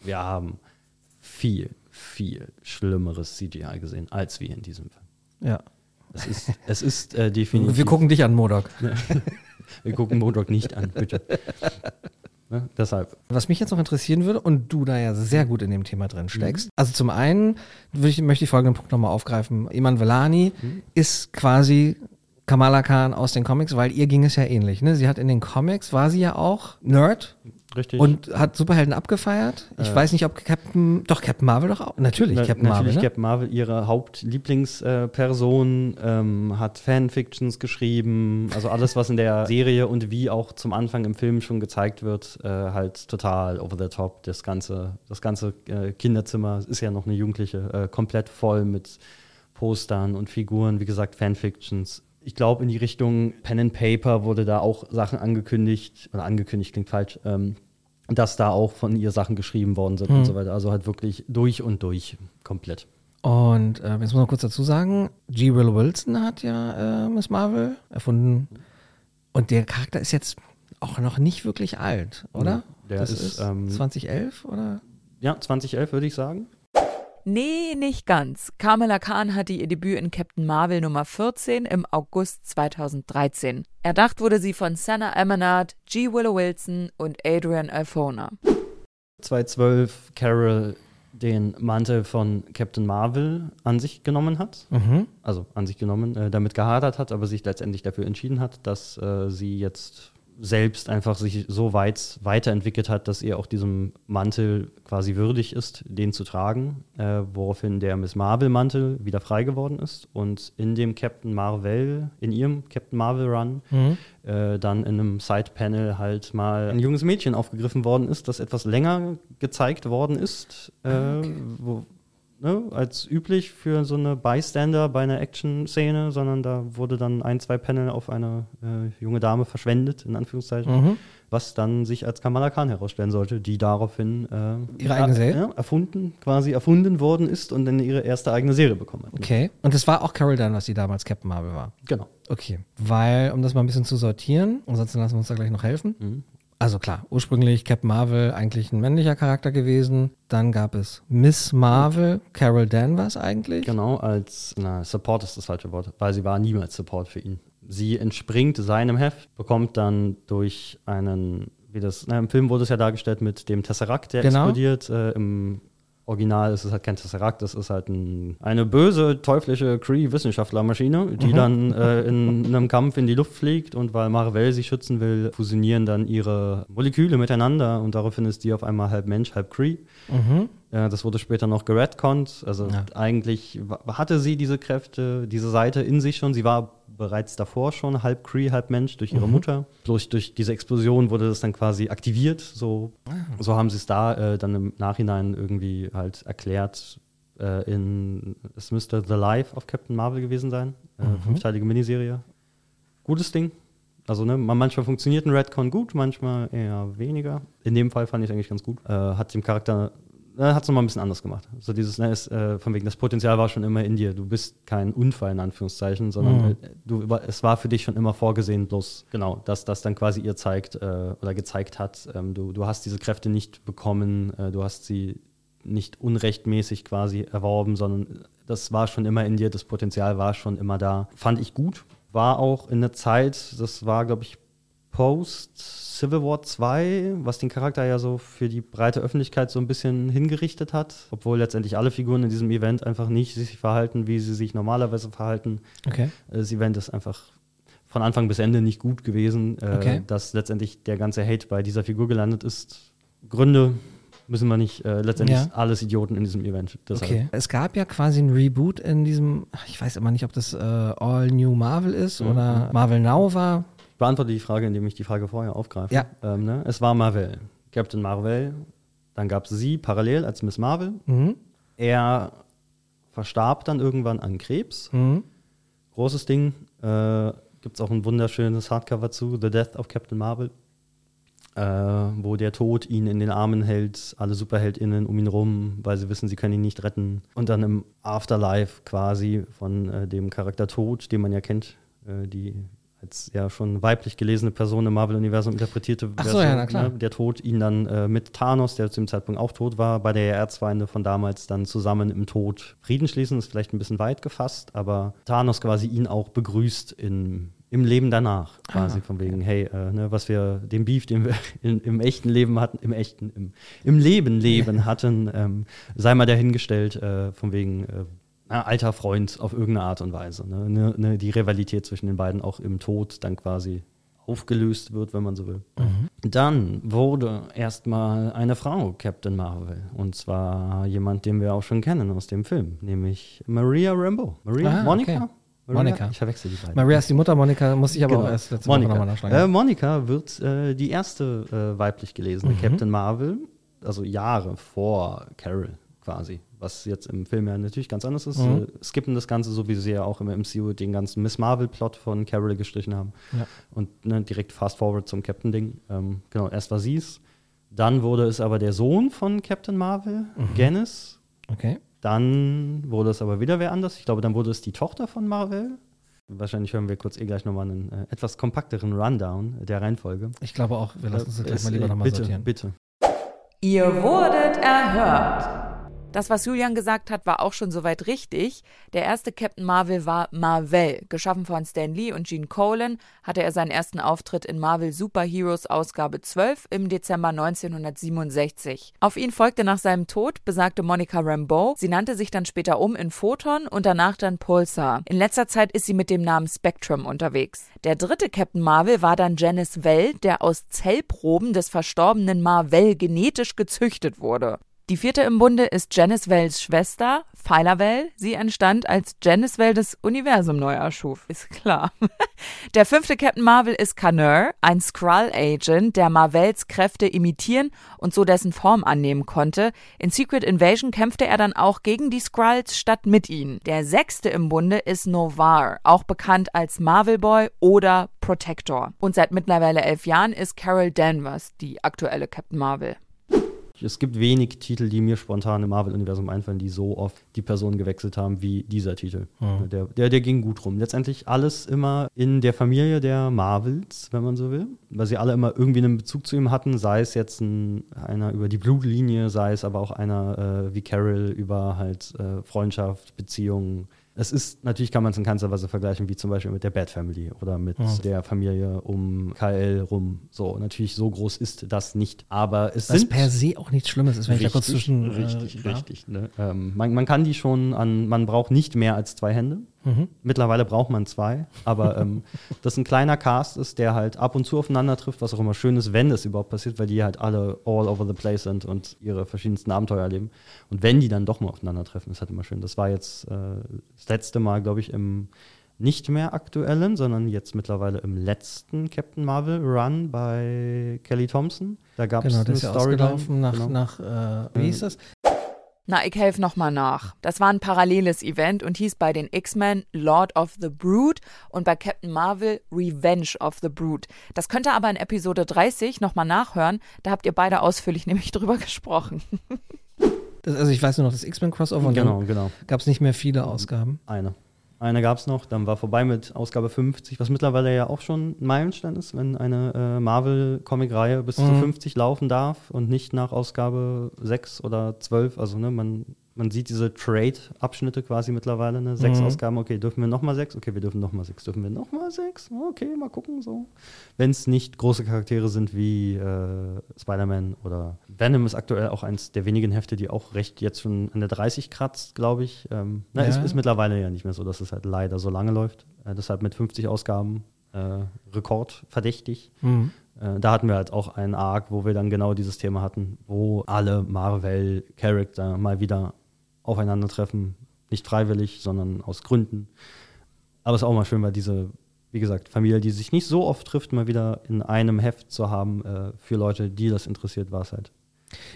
wir haben viel, viel schlimmeres CGI gesehen als wir in diesem Film. ja. Es ist, es ist äh, definitiv. Wir gucken dich an, Modok. Wir gucken Modok nicht an, bitte. Ne? Deshalb. Was mich jetzt noch interessieren würde, und du da ja sehr gut in dem Thema drin steckst, also zum einen ich, möchte ich folgenden Punkt nochmal aufgreifen. Iman Velani ist quasi Kamala Khan aus den Comics, weil ihr ging es ja ähnlich. Ne? Sie hat in den Comics, war sie ja auch Nerd Richtig. und hat Superhelden abgefeiert. Ich weiß nicht, ob Captain, doch Captain Marvel doch auch. Natürlich, Na- Captain Marvel. natürlich Ne? Captain Marvel, ihre Hauptlieblingsperson, ähm, hat Fanfictions geschrieben, also alles, was in der Serie und wie auch zum Anfang im Film schon gezeigt wird, äh, halt total over the top. Das ganze, das ganze äh, Kinderzimmer ist ja noch eine Jugendliche, äh, komplett voll mit Postern und Figuren, wie gesagt, Fanfictions. Ich glaube, in die Richtung Pen and Paper wurde da auch Sachen angekündigt, oder angekündigt klingt falsch, ähm, dass da auch von ihr Sachen geschrieben worden sind und so weiter. Also halt wirklich durch und durch komplett. Und äh, jetzt muss man kurz dazu sagen, G. Will Wilson hat ja äh, Miss Marvel erfunden. Und der Charakter ist jetzt auch noch nicht wirklich alt, oder? Der das ist, ist, ähm, 2011 oder? Ja, 2011 würde ich sagen. Nee, nicht ganz. Kamala Khan hatte ihr Debüt in Captain Marvel Nummer 14 im August 2013. Erdacht wurde sie von Senna Emanat, G. Willow Wilson und Adrian Alfona. 2012 Carol den Mantel von Captain Marvel an sich genommen hat. Mhm. Also an sich genommen, äh, damit gehadert hat, aber sich letztendlich dafür entschieden hat, dass äh, sie jetzt selbst einfach sich so weit weiterentwickelt hat, dass ihr auch diesem Mantel quasi würdig ist, den zu tragen, äh, woraufhin der Miss Marvel-Mantel wieder frei geworden ist und in dem Captain Marvel, in ihrem Captain Marvel-Run, Mhm. äh, dann in einem Side-Panel halt mal ein junges Mädchen aufgegriffen worden ist, das etwas länger gezeigt worden ist, äh, wo, ne, als üblich für so eine Bystander bei einer Action-Szene, sondern da wurde dann ein, zwei Panel auf eine äh, junge Dame verschwendet, in Anführungszeichen, Mhm. was dann sich als Kamala Khan herausstellen sollte, die daraufhin äh, Ihre eigene Serie? Ja, erfunden, quasi erfunden worden ist und dann ihre erste eigene Serie bekommen hat. Okay. Und das war auch Carol Danvers, die damals Captain Marvel war. Genau. Okay. Weil, um das mal ein bisschen zu sortieren, ansonsten lassen wir uns da gleich noch helfen. Mhm. Also klar, ursprünglich Captain Marvel eigentlich ein männlicher Charakter gewesen. Dann gab es Miss Marvel, Carol Danvers eigentlich. Genau, als, na, Support ist das falsche Wort, weil sie war niemals Support für ihn. Sie entspringt seinem Heft, bekommt dann durch einen, wie das, na, im Film wurde es ja dargestellt mit dem Tesseract, der Genau. explodiert. Äh, Im Original ist es halt kein Tesseract, das ist halt ein, eine böse, teuflische Cree-Wissenschaftlermaschine, die dann äh, in einem Kampf in die Luft fliegt und weil Marvel sie schützen will, fusionieren dann ihre Moleküle miteinander und daraufhin ist die auf einmal halb Mensch, halb Cree. Mhm. Ja, das wurde später noch geredconnt. Also Ja. eigentlich hatte sie diese Kräfte, diese Seite in sich schon. Sie war bereits davor schon halb Cree, halb Mensch durch ihre Mutter. Bloß durch diese Explosion wurde das dann quasi aktiviert. So, so haben sie es da äh, dann im Nachhinein irgendwie halt erklärt. Äh, in, es müsste The Life of Captain Marvel gewesen sein. Äh, Fünfteilige Miniserie. Gutes Ding. Also ne, man- manchmal funktioniert ein Redcon gut, manchmal eher weniger. In dem Fall fand ich es eigentlich ganz gut. Äh, hat dem Charakter, äh, hat es nochmal ein bisschen anders gemacht. So dieses, ne, ist, äh, von wegen, das Potenzial war schon immer in dir. Du bist kein Unfall in Anführungszeichen, sondern Mhm. äh, du, es war für dich schon immer vorgesehen, bloß genau, dass das dann quasi ihr zeigt äh, oder gezeigt hat. Ähm, du, du hast diese Kräfte nicht bekommen, äh, du hast sie nicht unrechtmäßig quasi erworben, sondern das war schon immer in dir, das Potenzial war schon immer da. Fand ich gut. War auch in der Zeit, das war, glaube ich, Post Civil War 2, was den Charakter ja so für die breite Öffentlichkeit so ein bisschen hingerichtet hat, obwohl letztendlich alle Figuren in diesem Event einfach nicht sich verhalten, wie sie sich normalerweise verhalten. Okay. Äh, Das Event ist einfach von Anfang bis Ende nicht gut gewesen, äh, Okay. dass letztendlich der ganze Hate bei dieser Figur gelandet ist. Gründe müssen wir nicht, äh, letztendlich Ja. alles Idioten in diesem Event. Deshalb. Okay. Es gab ja quasi ein Reboot in diesem, ich weiß immer nicht, ob das äh, All New Marvel ist Mhm. oder Marvel Now war. Ich beantworte die Frage, indem ich die Frage vorher aufgreife. Ja. Ähm, ne? Es war Marvel. Captain Marvel. Dann gab es sie parallel als Miss Marvel. Mhm. Er verstarb dann irgendwann an Krebs. Mhm. Großes Ding. Äh, Gibt es auch ein wunderschönes Hardcover zu, The Death of Captain Marvel. Äh, wo der Tod ihn in den Armen hält, alle SuperheldInnen um ihn rum, weil sie wissen, sie können ihn nicht retten. Und dann im Afterlife quasi von äh, dem Charakter Tod, den man ja kennt, äh, die als ja schon weiblich gelesene Person im Marvel-Universum interpretierte Ach so, ja, na klar. ne, der Tod ihn dann äh, mit Thanos, der zu dem Zeitpunkt auch tot war, bei der Erzfeinde von damals dann zusammen im Tod Frieden schließen, ist vielleicht ein bisschen weit gefasst, aber Thanos quasi ihn auch begrüßt in, im Leben danach, quasi Ah, von wegen, hey, äh, ne, was wir, den Beef, den wir in, im echten Leben hatten, im echten, im, im Leben Leben hatten, ähm, sei mal dahingestellt, äh, von wegen, äh, alter Freund auf irgendeine Art und Weise. Ne? Ne, ne, die Rivalität zwischen den beiden auch im Tod dann quasi aufgelöst wird, wenn man so will. Dann wurde erstmal eine Frau Captain Marvel. Und zwar jemand, den wir auch schon kennen aus dem Film, nämlich Maria Rambo. Maria? Ah, Monica? okay. Maria? Monica. Ich verwechsel die beiden. Maria ist die Mutter, Monika muss ich aber Genau. auch erst letzte Woche nochmal Monika. nachschlagen. Äh, Monika wird äh, die erste äh, weiblich gelesene Mhm. Captain Marvel, also Jahre vor Carol quasi, was jetzt im Film ja natürlich ganz anders ist. Mhm. Äh, skippen das Ganze, so wie sie ja auch im MCU den ganzen Miss Marvel-Plot von Carol gestrichen haben. Ja. Und ne, direkt fast forward zum Captain-Ding. Ähm, genau, erst war sie's. Dann wurde es aber der Sohn von Captain Marvel, Mhm. Gannis. Okay. Dann wurde es aber wieder wer anders. Ich glaube, dann wurde es die Tochter von Marvel. Wahrscheinlich hören wir kurz eh gleich nochmal einen äh, etwas kompakteren Rundown der Reihenfolge. Ich glaube auch, wir lassen uns das gleich Es- mal lieber äh, nochmal bitte, sortieren. Bitte. Ihr wurdet erhört. Das, was Julian gesagt hat, war auch schon soweit richtig. Der erste Captain Marvel war Marvel. Geschaffen von Stan Lee und Gene Colan hatte er seinen ersten Auftritt in Marvel Super Heroes Ausgabe 12 im Dezember 1967. Auf ihn folgte nach seinem Tod besagte Monica Rambeau. Sie nannte sich dann später um in Photon und danach dann Pulsar. In letzter Zeit ist sie mit dem Namen Spectrum unterwegs. Der dritte Captain Marvel war dann Janice Well, der aus Zellproben des verstorbenen Marvel genetisch gezüchtet wurde. Die vierte im Bunde ist Janice Wells Schwester, Phyla Well. Sie entstand, als Janice Well das Universum neu erschuf. Ist klar. Der fünfte Captain Marvel ist Canur, ein Skrull-Agent, der Marvels Kräfte imitieren und so dessen Form annehmen konnte. In Secret Invasion kämpfte er dann auch gegen die Skrulls statt mit ihnen. Der sechste im Bunde ist Novar, auch bekannt als Marvel Boy oder Protector. Und seit mittlerweile elf Jahren ist Carol Danvers die aktuelle Captain Marvel. Es gibt wenig Titel, die mir spontan im Marvel-Universum einfallen, die so oft die Personen gewechselt haben wie dieser Titel. Der, der, der ging gut rum. Letztendlich alles immer in der Familie der Marvels, wenn man so will. Weil sie alle immer irgendwie einen Bezug zu ihm hatten, sei es jetzt ein, einer über die Blutlinie, sei es aber auch einer äh, wie Carol über halt äh, Freundschaft, Beziehungen. Es ist, natürlich kann man es in keinster Weise vergleichen, wie zum Beispiel mit der Bat Family oder mit der Familie um KL rum. So, natürlich so groß ist das nicht. Aber es Was sind per se auch nichts Schlimmes ist, wenn ich da kurz Richtig, zwischen. richtig, äh, richtig. Ne? Ähm, man, man kann die schon an, man braucht nicht mehr als zwei Hände. Mhm. Mittlerweile braucht man zwei, aber ähm, das ein kleiner Cast ist, der halt ab und zu aufeinander trifft, was auch immer schön ist, wenn das überhaupt passiert, weil die halt alle all over the place sind und ihre verschiedensten Abenteuer erleben. Und wenn die dann doch mal aufeinandertreffen, ist halt immer schön. Das war jetzt äh, das letzte Mal, glaube ich, im nicht mehr aktuellen, sondern jetzt mittlerweile im letzten Captain Marvel Run bei Kelly Thompson. Da gab es Genau, eine das ist ja Storyline. ausgelaufen nach, Genau. nach äh, wie hieß das? Na, ich helfe nochmal nach. Das war ein paralleles Event und hieß bei den X-Men Lord of the Brood und bei Captain Marvel Revenge of the Brood. Das könnt ihr aber in Episode 30 nochmal nachhören. Da habt ihr beide ausführlich nämlich drüber gesprochen. das? Also ich weiß nur noch das X-Men-Crossover und Genau, genau. gab es nicht mehr viele Ausgaben. Eine. Eine gab es noch, dann war vorbei mit Ausgabe 50, was mittlerweile ja auch schon ein Meilenstein ist, wenn eine äh, Marvel-Comic-Reihe bis zu Mhm. 50 laufen darf und nicht nach Ausgabe 6 oder 12. Also ne, man, man sieht diese Trade-Abschnitte quasi mittlerweile, ne? Sechs Mhm. Ausgaben, okay, dürfen wir nochmal sechs? Okay, wir dürfen nochmal sechs. Dürfen wir nochmal sechs? Okay, mal gucken so. Wenn es nicht große Charaktere sind wie äh, Spider-Man oder Venom ist aktuell auch eins der wenigen Hefte, die auch recht jetzt schon an der 30 kratzt, glaube ich. Ähm, na, Ja. ist, ist mittlerweile ja nicht mehr so, dass es halt leider so lange läuft. Äh, deshalb mit 50 Ausgaben äh, rekordverdächtig. Mhm. Äh, da hatten wir halt auch einen Arc, wo wir dann genau dieses Thema hatten, wo alle Marvel-Charakter mal wieder aufeinandertreffen. Nicht freiwillig, sondern aus Gründen. Aber es ist auch mal schön, weil diese, wie gesagt, Familie, die sich nicht so oft trifft, mal wieder in einem Heft zu haben, äh, für Leute, die das interessiert, war es halt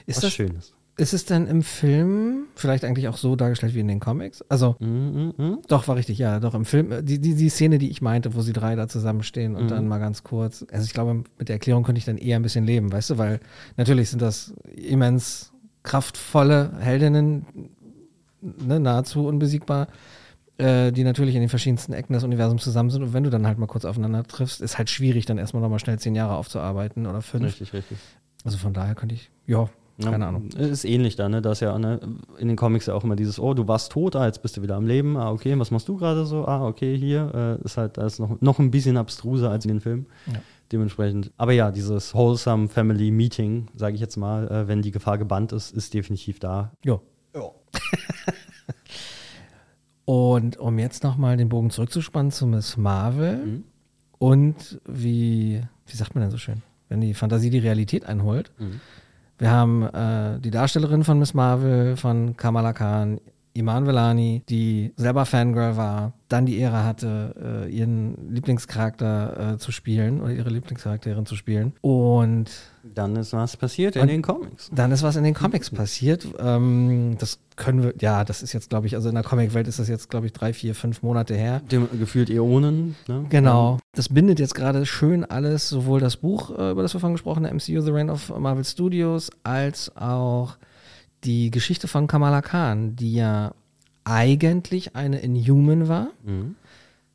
Ist was das Schönes. Ist es denn im Film vielleicht eigentlich auch so dargestellt wie in den Comics? Also, Mhm, mhm. doch, war richtig, ja, doch im Film. äh, Die, die, die Szene, die ich meinte, wo sie drei da zusammenstehen und Mhm. dann mal ganz kurz. Also, ich glaube, mit der Erklärung könnte ich dann eher ein bisschen leben, weißt du, weil natürlich sind das immens kraftvolle Heldinnen, ne, nahezu unbesiegbar, äh, die natürlich in den verschiedensten Ecken des Universums zusammen sind. Und wenn du dann halt mal kurz aufeinander triffst, ist halt schwierig, dann erstmal nochmal schnell zehn Jahre aufzuarbeiten oder fünf. Richtig, richtig. Also von daher könnte ich, ja, Ja, keine Ahnung. Ist ähnlich da, ne? Da ist ja ne, in den Comics ja auch immer dieses, oh, du warst tot, ah, jetzt bist du wieder am Leben, ah, okay, was machst du gerade so? Ah, okay, hier. Äh, ist halt, da ist noch, noch ein bisschen abstruser als in den Filmen. Ja. Dementsprechend. Aber ja, dieses Wholesome Family Meeting, sage ich jetzt mal, äh, wenn die Gefahr gebannt ist, ist definitiv da. Ja. Und um jetzt nochmal den Bogen zurückzuspannen zu Miss Marvel Mhm. und wie, wie sagt man denn so schön, wenn die Fantasie die Realität einholt. Mhm. Wir haben äh, die Darstellerin von Miss Marvel, von Kamala Khan, Iman Velani, die selber Fangirl war, dann die Ehre hatte, äh, ihren Lieblingscharakter äh, zu spielen oder ihre Lieblingscharakterin zu spielen. Und Dann ist was passiert in den Comics. dann ist was in den Comics passiert. Ähm, das können wir, ja, das ist jetzt, glaube ich, also in der Comicwelt ist das jetzt, glaube ich, drei, vier, fünf Monate her. Dem, gefühlt Äonen. Ne? Genau. Das bindet jetzt gerade schön alles, sowohl das Buch, äh, über das wir vorhin gesprochen haben, MCU The Reign of Marvel Studios, als auch die Geschichte von Kamala Khan, die ja eigentlich eine Inhuman war, Mhm.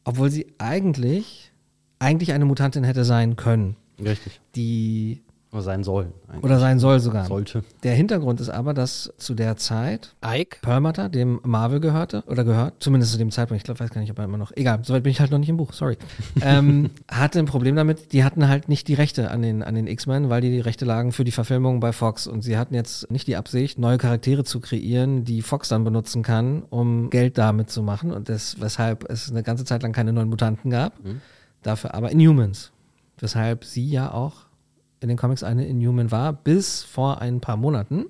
obwohl sie eigentlich, eigentlich eine Mutantin hätte sein können, Richtig. die Oder sein soll. eigentlich. oder sein soll sogar. Sollte. Der Hintergrund ist aber, dass zu der Zeit Ike? Perlmutter, dem Marvel gehörte, oder gehört, zumindest zu dem Zeitpunkt, ich glaube, weiß gar nicht, ob er immer noch, egal, soweit bin ich halt noch nicht im Buch, sorry, ähm, hatte ein Problem damit, die hatten halt nicht die Rechte an den, an den X-Men, weil die die Rechte lagen für die Verfilmung bei Fox und sie hatten jetzt nicht die Absicht, neue Charaktere zu kreieren, die Fox dann benutzen kann, um Geld damit zu machen und das, weshalb es eine ganze Zeit lang keine neuen Mutanten gab, dafür aber Inhumans, weshalb sie ja auch in den Comics eine Inhuman war, bis vor ein paar Monaten.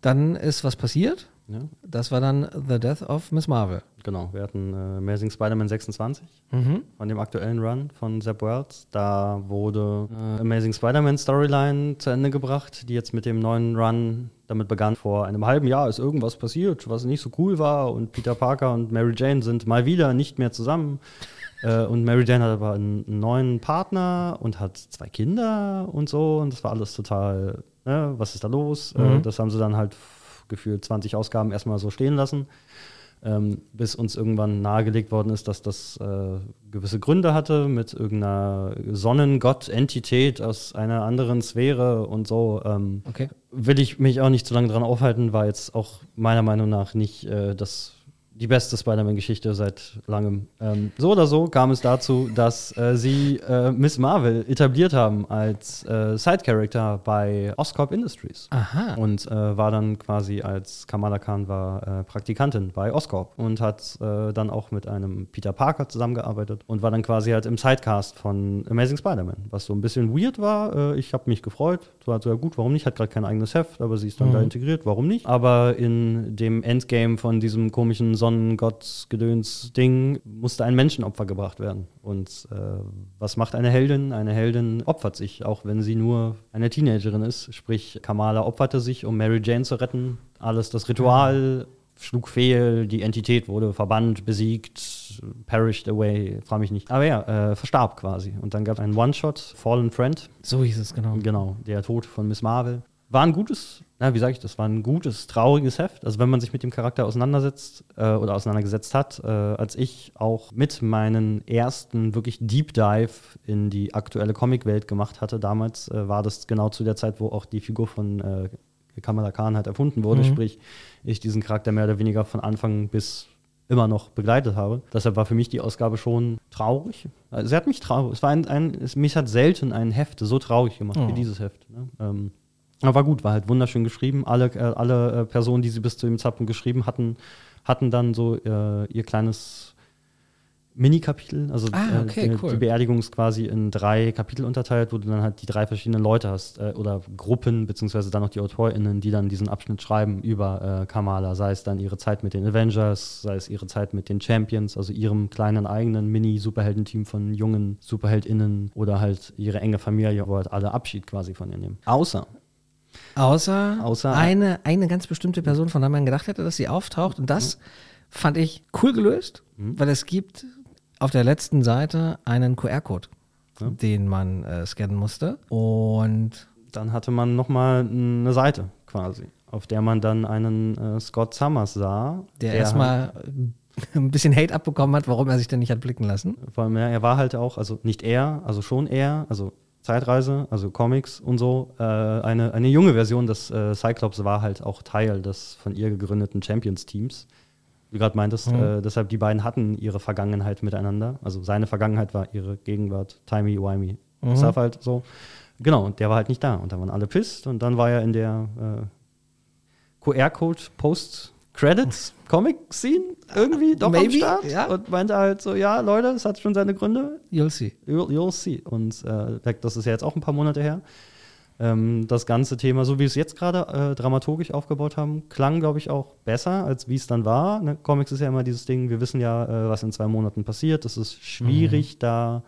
Dann ist was passiert. Ja, Das war dann The Death of Miss Marvel. genau. Wir hatten äh, Amazing Spider-Man 26 Mhm. von dem aktuellen Run von Zeb Wells. Da wurde äh, Amazing Spider-Man Storyline zu Ende gebracht, die jetzt mit dem neuen Run damit begann. Vor einem halben Jahr ist irgendwas passiert, was nicht so cool war und Peter Parker und Mary Jane sind mal wieder nicht mehr zusammen. Äh, und Mary Jane hat aber einen, einen neuen Partner und hat zwei Kinder und so. Und das war alles total, ne, was ist da los? Äh, das haben sie dann halt gefühlt 20 Ausgaben erstmal so stehen lassen ähm, bis uns irgendwann nahegelegt worden ist, dass das äh, gewisse Gründe hatte mit irgendeiner Sonnengott-Entität aus einer anderen Sphäre und so. Ähm, Okay. will ich mich auch nicht zu lange dran aufhalten, war jetzt auch meiner Meinung nach nicht äh, das, die beste Spider-Man-Geschichte seit langem. Ähm, so oder so kam es dazu, dass äh, sie äh, Miss Marvel etabliert haben als äh, Side-Character bei Oscorp Industries. Aha. Und äh, war dann quasi als Kamala Khan war äh, Praktikantin bei Oscorp und hat äh, dann auch mit einem Peter Parker zusammengearbeitet und war dann quasi halt im Sidecast von Amazing Spider-Man, was so ein bisschen weird war. Ich habe mich gefreut, war so ja gut, warum nicht? Hat gerade kein eigenes Heft, aber sie ist dann da integriert, warum nicht? Aber in dem Endgame von diesem komischen Sonnengott-Gedöns-Ding musste ein Menschenopfer gebracht werden. Und äh, was macht eine Heldin? Eine Heldin opfert sich, auch wenn sie nur eine Teenagerin ist. Sprich, Kamala opferte sich, um Mary Jane zu retten. Alles das Ritual schlug fehl, die Entität wurde verbannt, besiegt, perished away, frage mich nicht. Aber ja, äh, verstarb quasi. Und dann gab es einen One-Shot, Fallen Friend, So hieß es, genau. Genau, der Tod von Miss Marvel. War ein gutes, na, wie sage ich das, war ein gutes, trauriges Heft. Also wenn man sich mit dem Charakter auseinandersetzt äh, oder auseinandergesetzt hat, äh, als ich auch mit meinen ersten wirklich Deep Dive in die aktuelle Comicwelt gemacht hatte, damals äh, war das genau zu der Zeit, wo auch die Figur von äh, Kamala Khan halt erfunden wurde, sprich ich diesen Charakter mehr oder weniger von Anfang bis immer noch begleitet habe. Deshalb war für mich die Ausgabe schon traurig. Also sie hat mich traurig. Es war ein, ein es, mich hat selten ein Heft so traurig gemacht wie dieses Heft. Ne? Ähm, aber war gut, war halt wunderschön geschrieben. Alle, äh, alle äh, Personen, die sie bis zu dem Zeitpunkt geschrieben hatten, hatten dann so äh, ihr kleines Mini-Kapitel. Also Ah, okay, äh, die, cool. die Beerdigung ist quasi in drei Kapitel unterteilt, wo du dann halt die drei verschiedenen Leute hast äh, oder Gruppen, beziehungsweise dann noch die AutorInnen, die dann diesen Abschnitt schreiben über Kamala. Sei es dann ihre Zeit mit den Avengers, sei es ihre Zeit mit den Champions, also ihrem kleinen eigenen Mini-Superheldenteam von jungen SuperheldInnen oder halt ihre enge Familie, wo halt alle Abschied quasi von ihr nehmen. Außer Außer, Außer- eine, eine ganz bestimmte Person, von der man gedacht hätte, dass sie auftaucht. Und das fand ich cool gelöst, weil es gibt auf der letzten Seite einen QR-Code, den man äh, scannen musste. Und dann hatte man nochmal eine Seite quasi, auf der man dann einen äh, Scott Summers sah. der, halt- erstmal ein bisschen Hate abbekommen hat, warum er sich denn nicht hat blicken lassen. Vor allem, ja, er war halt auch, also nicht er, also schon er, also Zeitreise, also Comics und so. Äh, eine, eine junge Version des äh, Cyclops war halt auch Teil des von ihr gegründeten Champions-Teams. Wie gerade meintest, äh, deshalb die beiden hatten ihre Vergangenheit miteinander. Also seine Vergangenheit war ihre Gegenwart, timey-wimey. Stuff halt so. Genau, und der war halt nicht da. Und da waren alle pisst. Und dann war er in der äh, Post-Credits Comic-Scene irgendwie doch Maybe, am Start. ja. Und meinte halt so, ja, Leute, es hat schon seine Gründe. You'll see. You'll, you'll see. Und äh, das ist ja jetzt auch ein paar Monate her. Ähm, das ganze Thema, so wie wir es jetzt gerade äh, dramaturgisch aufgebaut haben, klang, glaube ich, auch besser, als wie es dann war. Ne? Comics ist ja immer dieses Ding, wir wissen ja, äh, was in zwei Monaten passiert. Es ist schwierig, da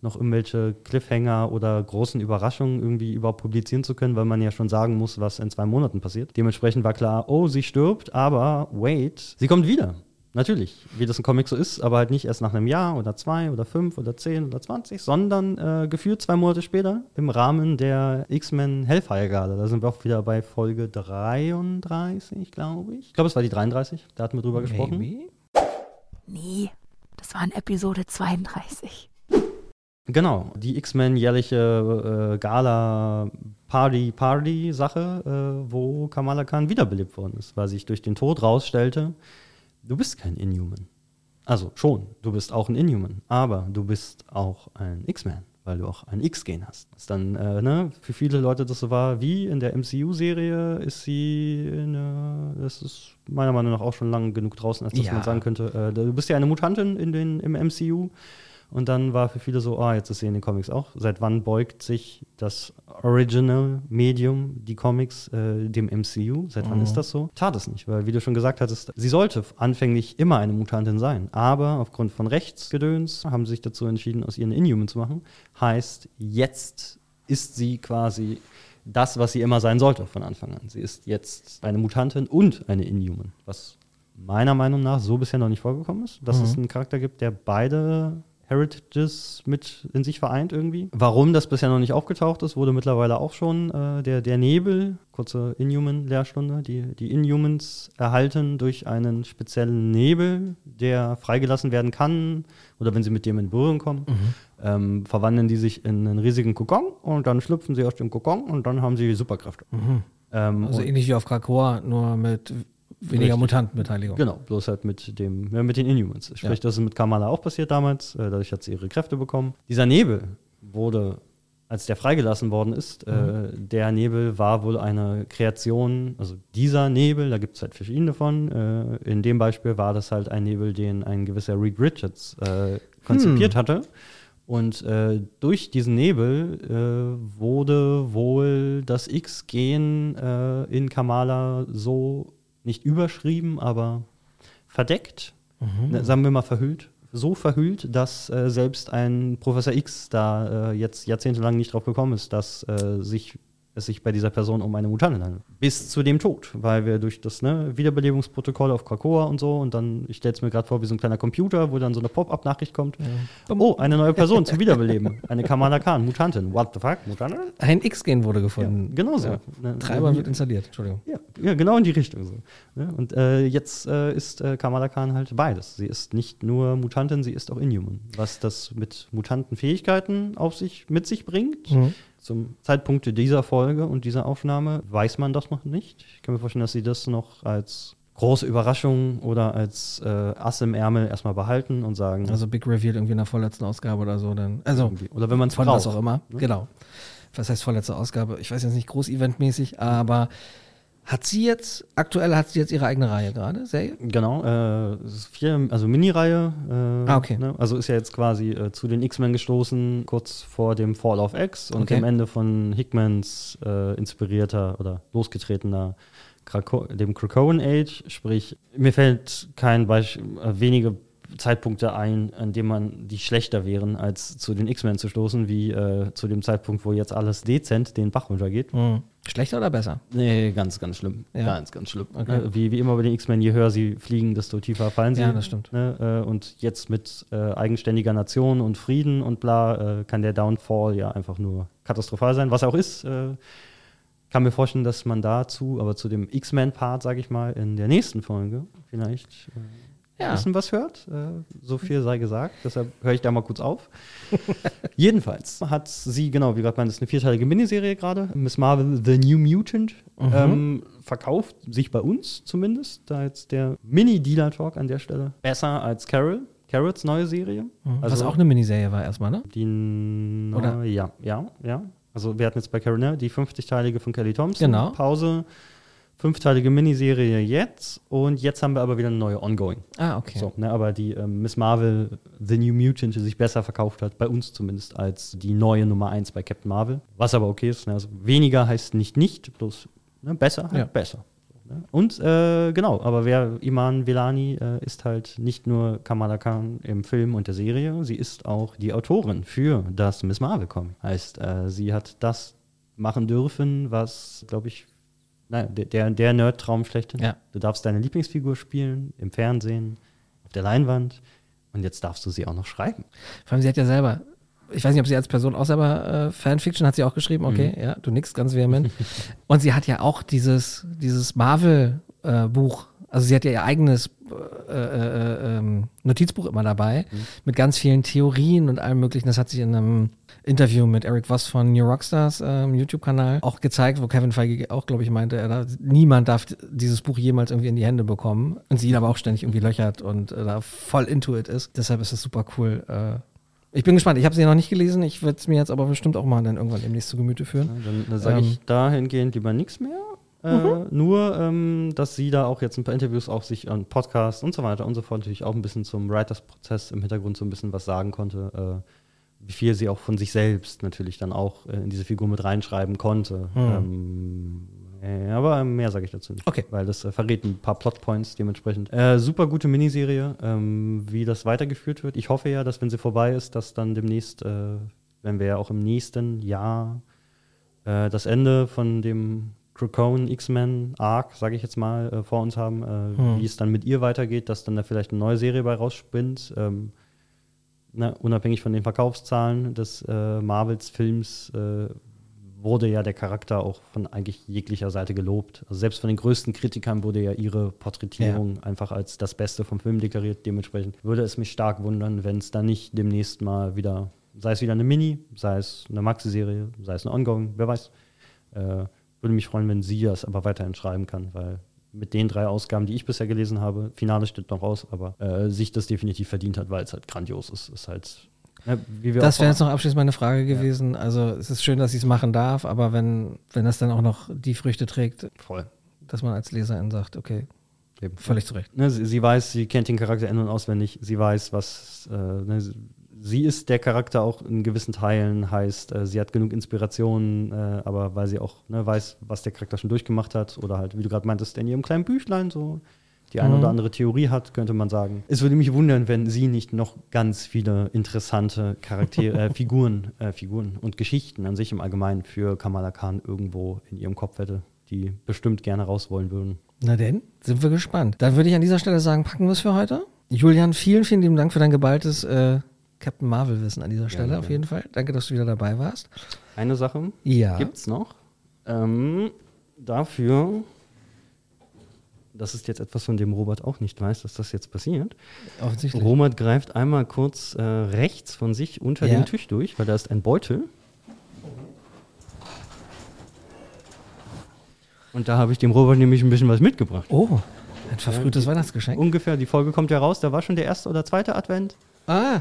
noch irgendwelche Cliffhanger oder großen Überraschungen irgendwie überhaupt publizieren zu können, weil man ja schon sagen muss, was in zwei Monaten passiert. Dementsprechend war klar, oh, sie stirbt, aber wait, sie kommt wieder. Natürlich, wie das ein Comic so ist, aber halt nicht erst nach einem Jahr oder zwei oder fünf oder zehn oder zwanzig, sondern äh, gefühlt zwei Monate später im Rahmen der X-Men Hellfire Gala. Da sind wir auch wieder bei Folge 33, glaube ich. Ich glaube, es war die 33, da hatten wir drüber gesprochen. Maybe? Nee, das war in Episode 32. Genau, die X-Men jährliche äh, Gala Party Party Sache, äh, wo Kamala Khan wiederbelebt worden ist, weil sich durch den Tod rausstellte, du bist kein Inhuman. Also schon, du bist auch ein Inhuman, aber du bist auch ein X-Man, weil du auch ein X-Gen hast. Das ist dann, äh, ne, für viele Leute das so war, wie in der MCU-Serie ist sie, eine, das ist meiner Meinung nach auch schon lang genug draußen, als dass Ja. man sagen könnte, äh, du bist ja eine Mutantin in den, im MCU. Und dann war für viele so, ah, jetzt ist sie in den Comics auch. Seit wann beugt sich das Original-Medium, die Comics, äh, dem MCU? Seit wann ist das so? Tat es nicht, weil wie du schon gesagt hattest, sie sollte anfänglich immer eine Mutantin sein. Aber aufgrund von Rechtsgedöns haben sie sich dazu entschieden, aus ihr eine Inhuman zu machen. Heißt, jetzt ist sie quasi das, was sie immer sein sollte von Anfang an. Sie ist jetzt eine Mutantin und eine Inhuman, was meiner Meinung nach so bisher noch nicht vorgekommen ist, dass es einen Charakter gibt, der beide Heritages mit in sich vereint irgendwie. Warum das bisher noch nicht aufgetaucht ist, wurde mittlerweile auch schon äh, der, der Nebel, kurze Inhuman-Lehrstunde, die, die Inhumans erhalten durch einen speziellen Nebel, der freigelassen werden kann oder wenn sie mit dem in Berührung kommen, ähm, verwandeln die sich in einen riesigen Kokon und dann schlüpfen sie aus dem Kokon und dann haben sie Superkräfte. Ähm, Also ähnlich wie auf Krakoa, nur mit weniger Richtig. Mutantenbeteiligung. Genau, bloß halt mit dem, ja, mit den Inhumans. Sprich, Ja. das ist mit Kamala auch passiert damals, äh, dadurch hat sie ihre Kräfte bekommen. Dieser Nebel wurde, als der freigelassen worden ist, äh, der Nebel war wohl eine Kreation, also dieser Nebel, da gibt es halt verschiedene von. Äh, in dem Beispiel war das halt ein Nebel, den ein gewisser Reed Richards äh, konzipiert hatte. Und äh, durch diesen Nebel äh, wurde wohl das X-Gen äh, in Kamala so nicht überschrieben, aber verdeckt, ne, sagen wir mal verhüllt, so verhüllt, dass äh, selbst ein Professor X da äh, jetzt jahrzehntelang nicht drauf gekommen ist, dass äh, sich, es sich bei dieser Person um eine Mutantin handelt. Bis zu dem Tod, weil wir durch das ne, Wiederbelebungsprotokoll auf Krakoa und so und dann, ich stelle es mir gerade vor, wie so ein kleiner Computer, wo dann so eine Pop-Up-Nachricht kommt. Oh, eine neue Person zum Wiederbeleben. Eine Kamala Khan, Mutantin. What the fuck? Mutantin? Ein X-Gen wurde Ja, gefunden. genau so. Ja. Ne, Treiber ne, wird installiert, Entschuldigung. ja, ja, genau in die Richtung so. Ne? Und äh, jetzt äh, ist äh, Kamala Khan halt beides. Sie ist nicht nur Mutantin, sie ist auch Inhuman. Was das mit Mutantenfähigkeiten auf sich, mit sich bringt, Mhm. Zum Zeitpunkt dieser Folge und dieser Aufnahme, weiß man das noch nicht. Ich kann mir vorstellen, dass sie das noch als große Überraschung oder als äh, Ass im Ärmel erstmal behalten und sagen, Also Big Reveal irgendwie in der vorletzten Ausgabe oder so. Dann, also oder wenn man es braucht. was auch immer. Genau. Was heißt vorletzte Ausgabe? Ich weiß jetzt nicht groß eventmäßig, aber hat sie jetzt, aktuell hat sie jetzt ihre eigene Reihe gerade, Serie? Genau, äh, vier, also Mini-Reihe. Äh, Ah, okay. Ne? Also ist ja jetzt quasi äh, zu den X-Men gestoßen, kurz vor dem Fall of X und Okay. dem Ende von Hickmans äh, inspirierter oder losgetretener Krako dem Krakoan Age. Sprich, mir fällt kein Beispiel, äh, wenige Zeitpunkte ein, an dem man die schlechter wären, als zu den X-Men zu stoßen, wie äh, zu dem Zeitpunkt, wo jetzt alles dezent den Bach runtergeht. Mhm. Schlechter oder besser? Nee, ganz, ganz schlimm. Ja. Ganz, ganz schlimm. Okay. Ne, Wie, wie immer bei den X-Men, je höher sie fliegen, desto tiefer fallen sie. Ja, das stimmt. Ne? Äh, Und jetzt mit äh, eigenständiger Nation und Frieden und bla, äh, kann der Downfall ja einfach nur katastrophal sein. Was er auch ist, äh, kann mir vorstellen, dass man dazu, aber zu dem X-Men-Part, sage ich mal, in der nächsten Folge vielleicht äh, Ja. ein bisschen was hört. Äh, so viel sei gesagt, deshalb höre ich da mal kurz auf. Jedenfalls hat sie, genau, wie gerade meinte, das ist eine vierteilige Miniserie gerade. Miss Marvel, The New Mutant, ähm, verkauft sich bei uns zumindest, da jetzt der Mini-Dealer-Talk an der Stelle besser als Carol. Carols neue Serie. Also Was auch eine Miniserie war erstmal, ne? die Oder? Ja, ja, ja. Also wir hatten jetzt bei Carol ne, die 50-teilige von Kelly Thompson. Genau. Pause. Fünfteilige Miniserie jetzt und jetzt haben wir aber wieder eine neue Ongoing. Ah, okay. So, ne, aber die ähm, Miss Marvel, The New Mutant, die sich besser verkauft hat, bei uns zumindest, als die neue Nummer 1 bei Captain Marvel. Was aber okay ist. Ne, also weniger heißt nicht nicht, bloß ne, besser halt Ja. besser. So, ne? Und äh, genau, aber wer Iman Velani äh, ist halt nicht nur Kamala Khan im Film und der Serie, sie ist auch die Autorin für das Miss Marvel Comic. Heißt, äh, sie hat das machen dürfen, was, glaube ich, naja, der, der, Nerd-Traum schlechthin. Ja. Du darfst deine Lieblingsfigur spielen im Fernsehen, auf der Leinwand und jetzt darfst du sie auch noch schreiben. Vor allem, sie hat ja selber, ich weiß nicht, ob sie als Person auch selber äh, Fanfiction hat sie auch geschrieben, okay, ja, du nix ganz vehement. Und sie hat ja auch dieses, dieses Marvel-Buch, also sie hat ja ihr eigenes äh, äh, ähm, Notizbuch immer dabei, mit ganz vielen Theorien und allem möglichen. Das hat sich in einem Interview mit Eric Voss von New Rockstars ähm, YouTube-Kanal auch gezeigt, wo Kevin Feige auch, glaube ich, meinte, er niemand darf dieses Buch jemals irgendwie in die Hände bekommen. Und sie ihn aber auch ständig irgendwie löchert und äh, da voll into it ist. Deshalb ist es super cool. Äh, ich bin gespannt. Ich habe sie noch nicht gelesen. Ich werde es mir jetzt aber bestimmt auch mal dann irgendwann demnächst zu Gemüte führen. Ja, dann dann sage Ähm. ich dahingehend lieber nichts mehr. Äh, Nur, ähm, dass sie da auch jetzt ein paar Interviews auch sich an Podcasts und so weiter und so fort natürlich auch ein bisschen zum Writers-Prozess im Hintergrund so ein bisschen was sagen konnte. Äh, wie viel sie auch von sich selbst natürlich dann auch äh, in diese Figur mit reinschreiben konnte. Ähm, äh, aber mehr sage ich dazu nicht. Okay. Weil das äh, verrät ein paar Plotpoints dementsprechend. Äh, super gute Miniserie, ähm, wie das weitergeführt wird. Ich hoffe ja, dass wenn sie vorbei ist, dass dann demnächst, wenn wir ja auch im nächsten Jahr das Ende von dem Crocone X-Men Arc, sage ich jetzt mal, äh, vor uns haben, äh, wie es dann mit ihr weitergeht, dass dann da vielleicht eine neue Serie bei rausspinnt. Ähm, ne, unabhängig von den Verkaufszahlen des äh, Marvels-Films äh, wurde ja der Charakter auch von eigentlich jeglicher Seite gelobt. Also selbst von den größten Kritikern wurde ja ihre Porträtierung einfach als das Beste vom Film deklariert. Dementsprechend würde es mich stark wundern, wenn es da nicht demnächst mal wieder, sei es wieder eine Mini, sei es eine Maxi-Serie, sei es eine Ongoing, wer weiß. Würde mich freuen, wenn sie das aber weiterhin schreiben kann, weil mit den drei Ausgaben, die ich bisher gelesen habe, Finale steht noch raus, aber äh, sich das definitiv verdient hat, weil es halt grandios ist. Ist halt, ne, wie wir Das wäre jetzt noch abschließend meine Frage gewesen. Also es ist schön, dass sie es machen darf, aber wenn, wenn das dann auch noch die Früchte trägt, voll. dass man als Leserin sagt, okay, Eben. völlig zu Recht. Ne, sie, sie weiß, sie kennt den Charakter in- und auswendig. Sie weiß, was. Äh, ne, sie, ist der Charakter auch in gewissen Teilen, heißt, äh, sie hat genug Inspiration, äh, aber weil sie auch ne, weiß, was der Charakter schon durchgemacht hat oder halt, wie du gerade meintest, in ihrem kleinen Büchlein so die eine Mhm. oder andere Theorie hat, könnte man sagen. Es würde mich wundern, wenn sie nicht noch ganz viele interessante Charaktere, äh, Figuren, äh, Figuren und Geschichten an sich im Allgemeinen für Kamala Khan irgendwo in ihrem Kopf hätte, die bestimmt gerne raus wollen würden. Na denn, sind wir gespannt. Dann würde ich an dieser Stelle sagen, packen wir es für heute. Julian, vielen, vielen lieben Dank für dein geballtes äh, Captain Marvel-Wissen an dieser Stelle Gerne, auf gerne. jeden Fall. Danke, dass du wieder dabei warst. Eine Sache Ja. gibt's noch. Ähm, dafür, das ist jetzt etwas, von dem Robert auch nicht weiß, dass das jetzt passiert. Offensichtlich. Robert greift einmal kurz äh, rechts von sich unter Ja. den Tisch durch, weil da ist ein Beutel. Und da habe ich dem Robert nämlich ein bisschen was mitgebracht. Oh, ein verfrühtes Weihnachtsgeschenk. Ungefähr, die Folge kommt ja raus, da war schon der erste oder zweite Advent. Ah,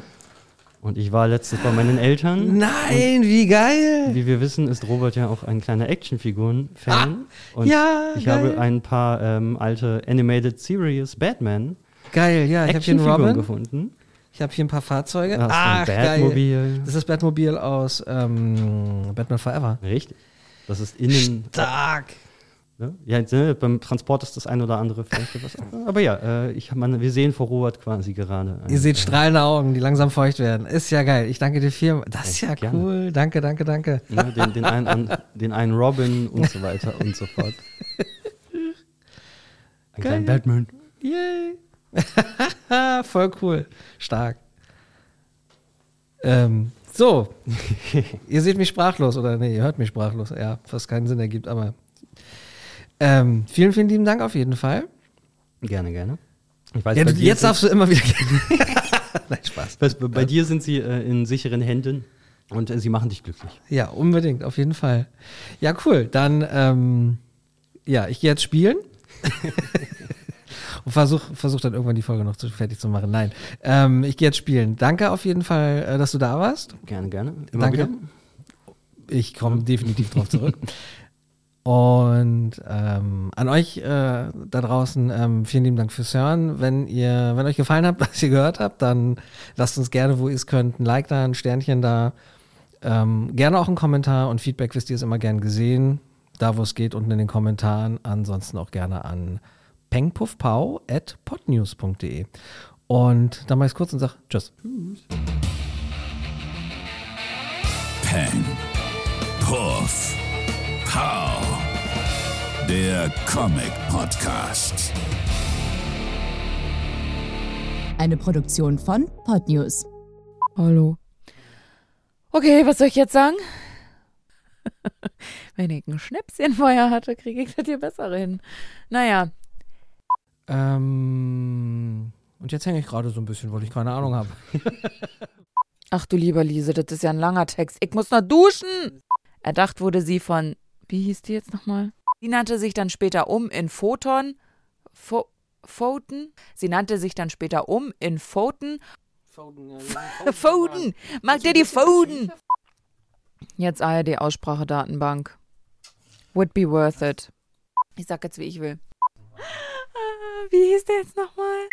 Und ich war letztens bei meinen Eltern. nein, wie geil. Wie wir wissen, ist Robert ja auch ein kleiner Actionfiguren-Fan. Und Ah, ja, ich geil. habe ein paar ähm, alte Animated Series Batman Geil, ja, ich habe hier einen Robin. gefunden. Ich habe hier ein paar Fahrzeuge. Da hast du ein Ach, geil. Batmobil. Das ist das Batmobil aus ähm, Batman Forever. Richtig. Das ist innen. Stark. Ne? Ja, ne, beim Transport ist das ein oder andere vielleicht etwas. Aber ja, äh, ich, meine, wir sehen vor Robert quasi gerade. Ihr seht strahlende Augen, die langsam feucht werden. Ist ja geil. Ich danke dir viel. Das ist ja Ja, cool. Danke, danke, danke. ne, den, den, einen, an, den einen Robin und so weiter und so fort. Ein kleiner Batman. Yay. Voll cool. Stark. Ähm, so. ihr seht mich sprachlos oder nee, ihr hört mich sprachlos. Ja, was keinen Sinn ergibt, aber ähm, vielen, vielen lieben Dank auf jeden Fall. Gerne, gerne. Ich weiß, Ja, du, jetzt darfst du immer wieder. Nein, Spaß. Bei, bei dir sind sie äh, in sicheren Händen und äh, sie machen dich glücklich. Ja, unbedingt, auf jeden Fall. Ja, cool. Dann, ähm, ja, ich gehe jetzt spielen. Und versuch, versuch dann irgendwann die Folge noch zu, fertig zu machen. Nein, ähm, ich gehe jetzt spielen. Danke auf jeden Fall, äh, dass du da warst. Gerne, gerne. Immer Danke. wieder. Ich komme definitiv drauf zurück. Und ähm, an euch äh, da draußen ähm, vielen lieben Dank fürs Hören. Wenn ihr, wenn euch gefallen hat, was ihr gehört habt, dann lasst uns gerne, wo ihr es könnt, ein Like da, ein Sternchen da. Ähm, gerne auch einen Kommentar und Feedback wisst ihr ist immer gern gesehen. Da, wo es geht, unten in den Kommentaren. Ansonsten auch gerne an pengpuffpau at podnews.de. Und dann mache ich es kurz und sage Tschüss. Peng. Puff. Pow. Der Comic Podcast. Eine Produktion von Podnews. Hallo. Okay, was soll ich jetzt sagen? Wenn ich ein Schnäpschen vorher hatte, kriege ich das hier besser hin. Naja, Ähm, und jetzt hänge ich gerade so ein bisschen, weil ich keine Ahnung habe. ach du lieber Liese, das ist ja ein langer Text. Ich muss noch duschen. Erdacht wurde sie von, wie hieß die jetzt nochmal? Sie nannte sich dann später um in Photon. Pho Photon? Sie nannte sich dann später um in Photon. Foden! Mag der die Foden? Jetzt ARD-Aussprachedatenbank. Would be worth it. Ich sag jetzt, wie ich will. Ah, Wie hieß der jetzt nochmal?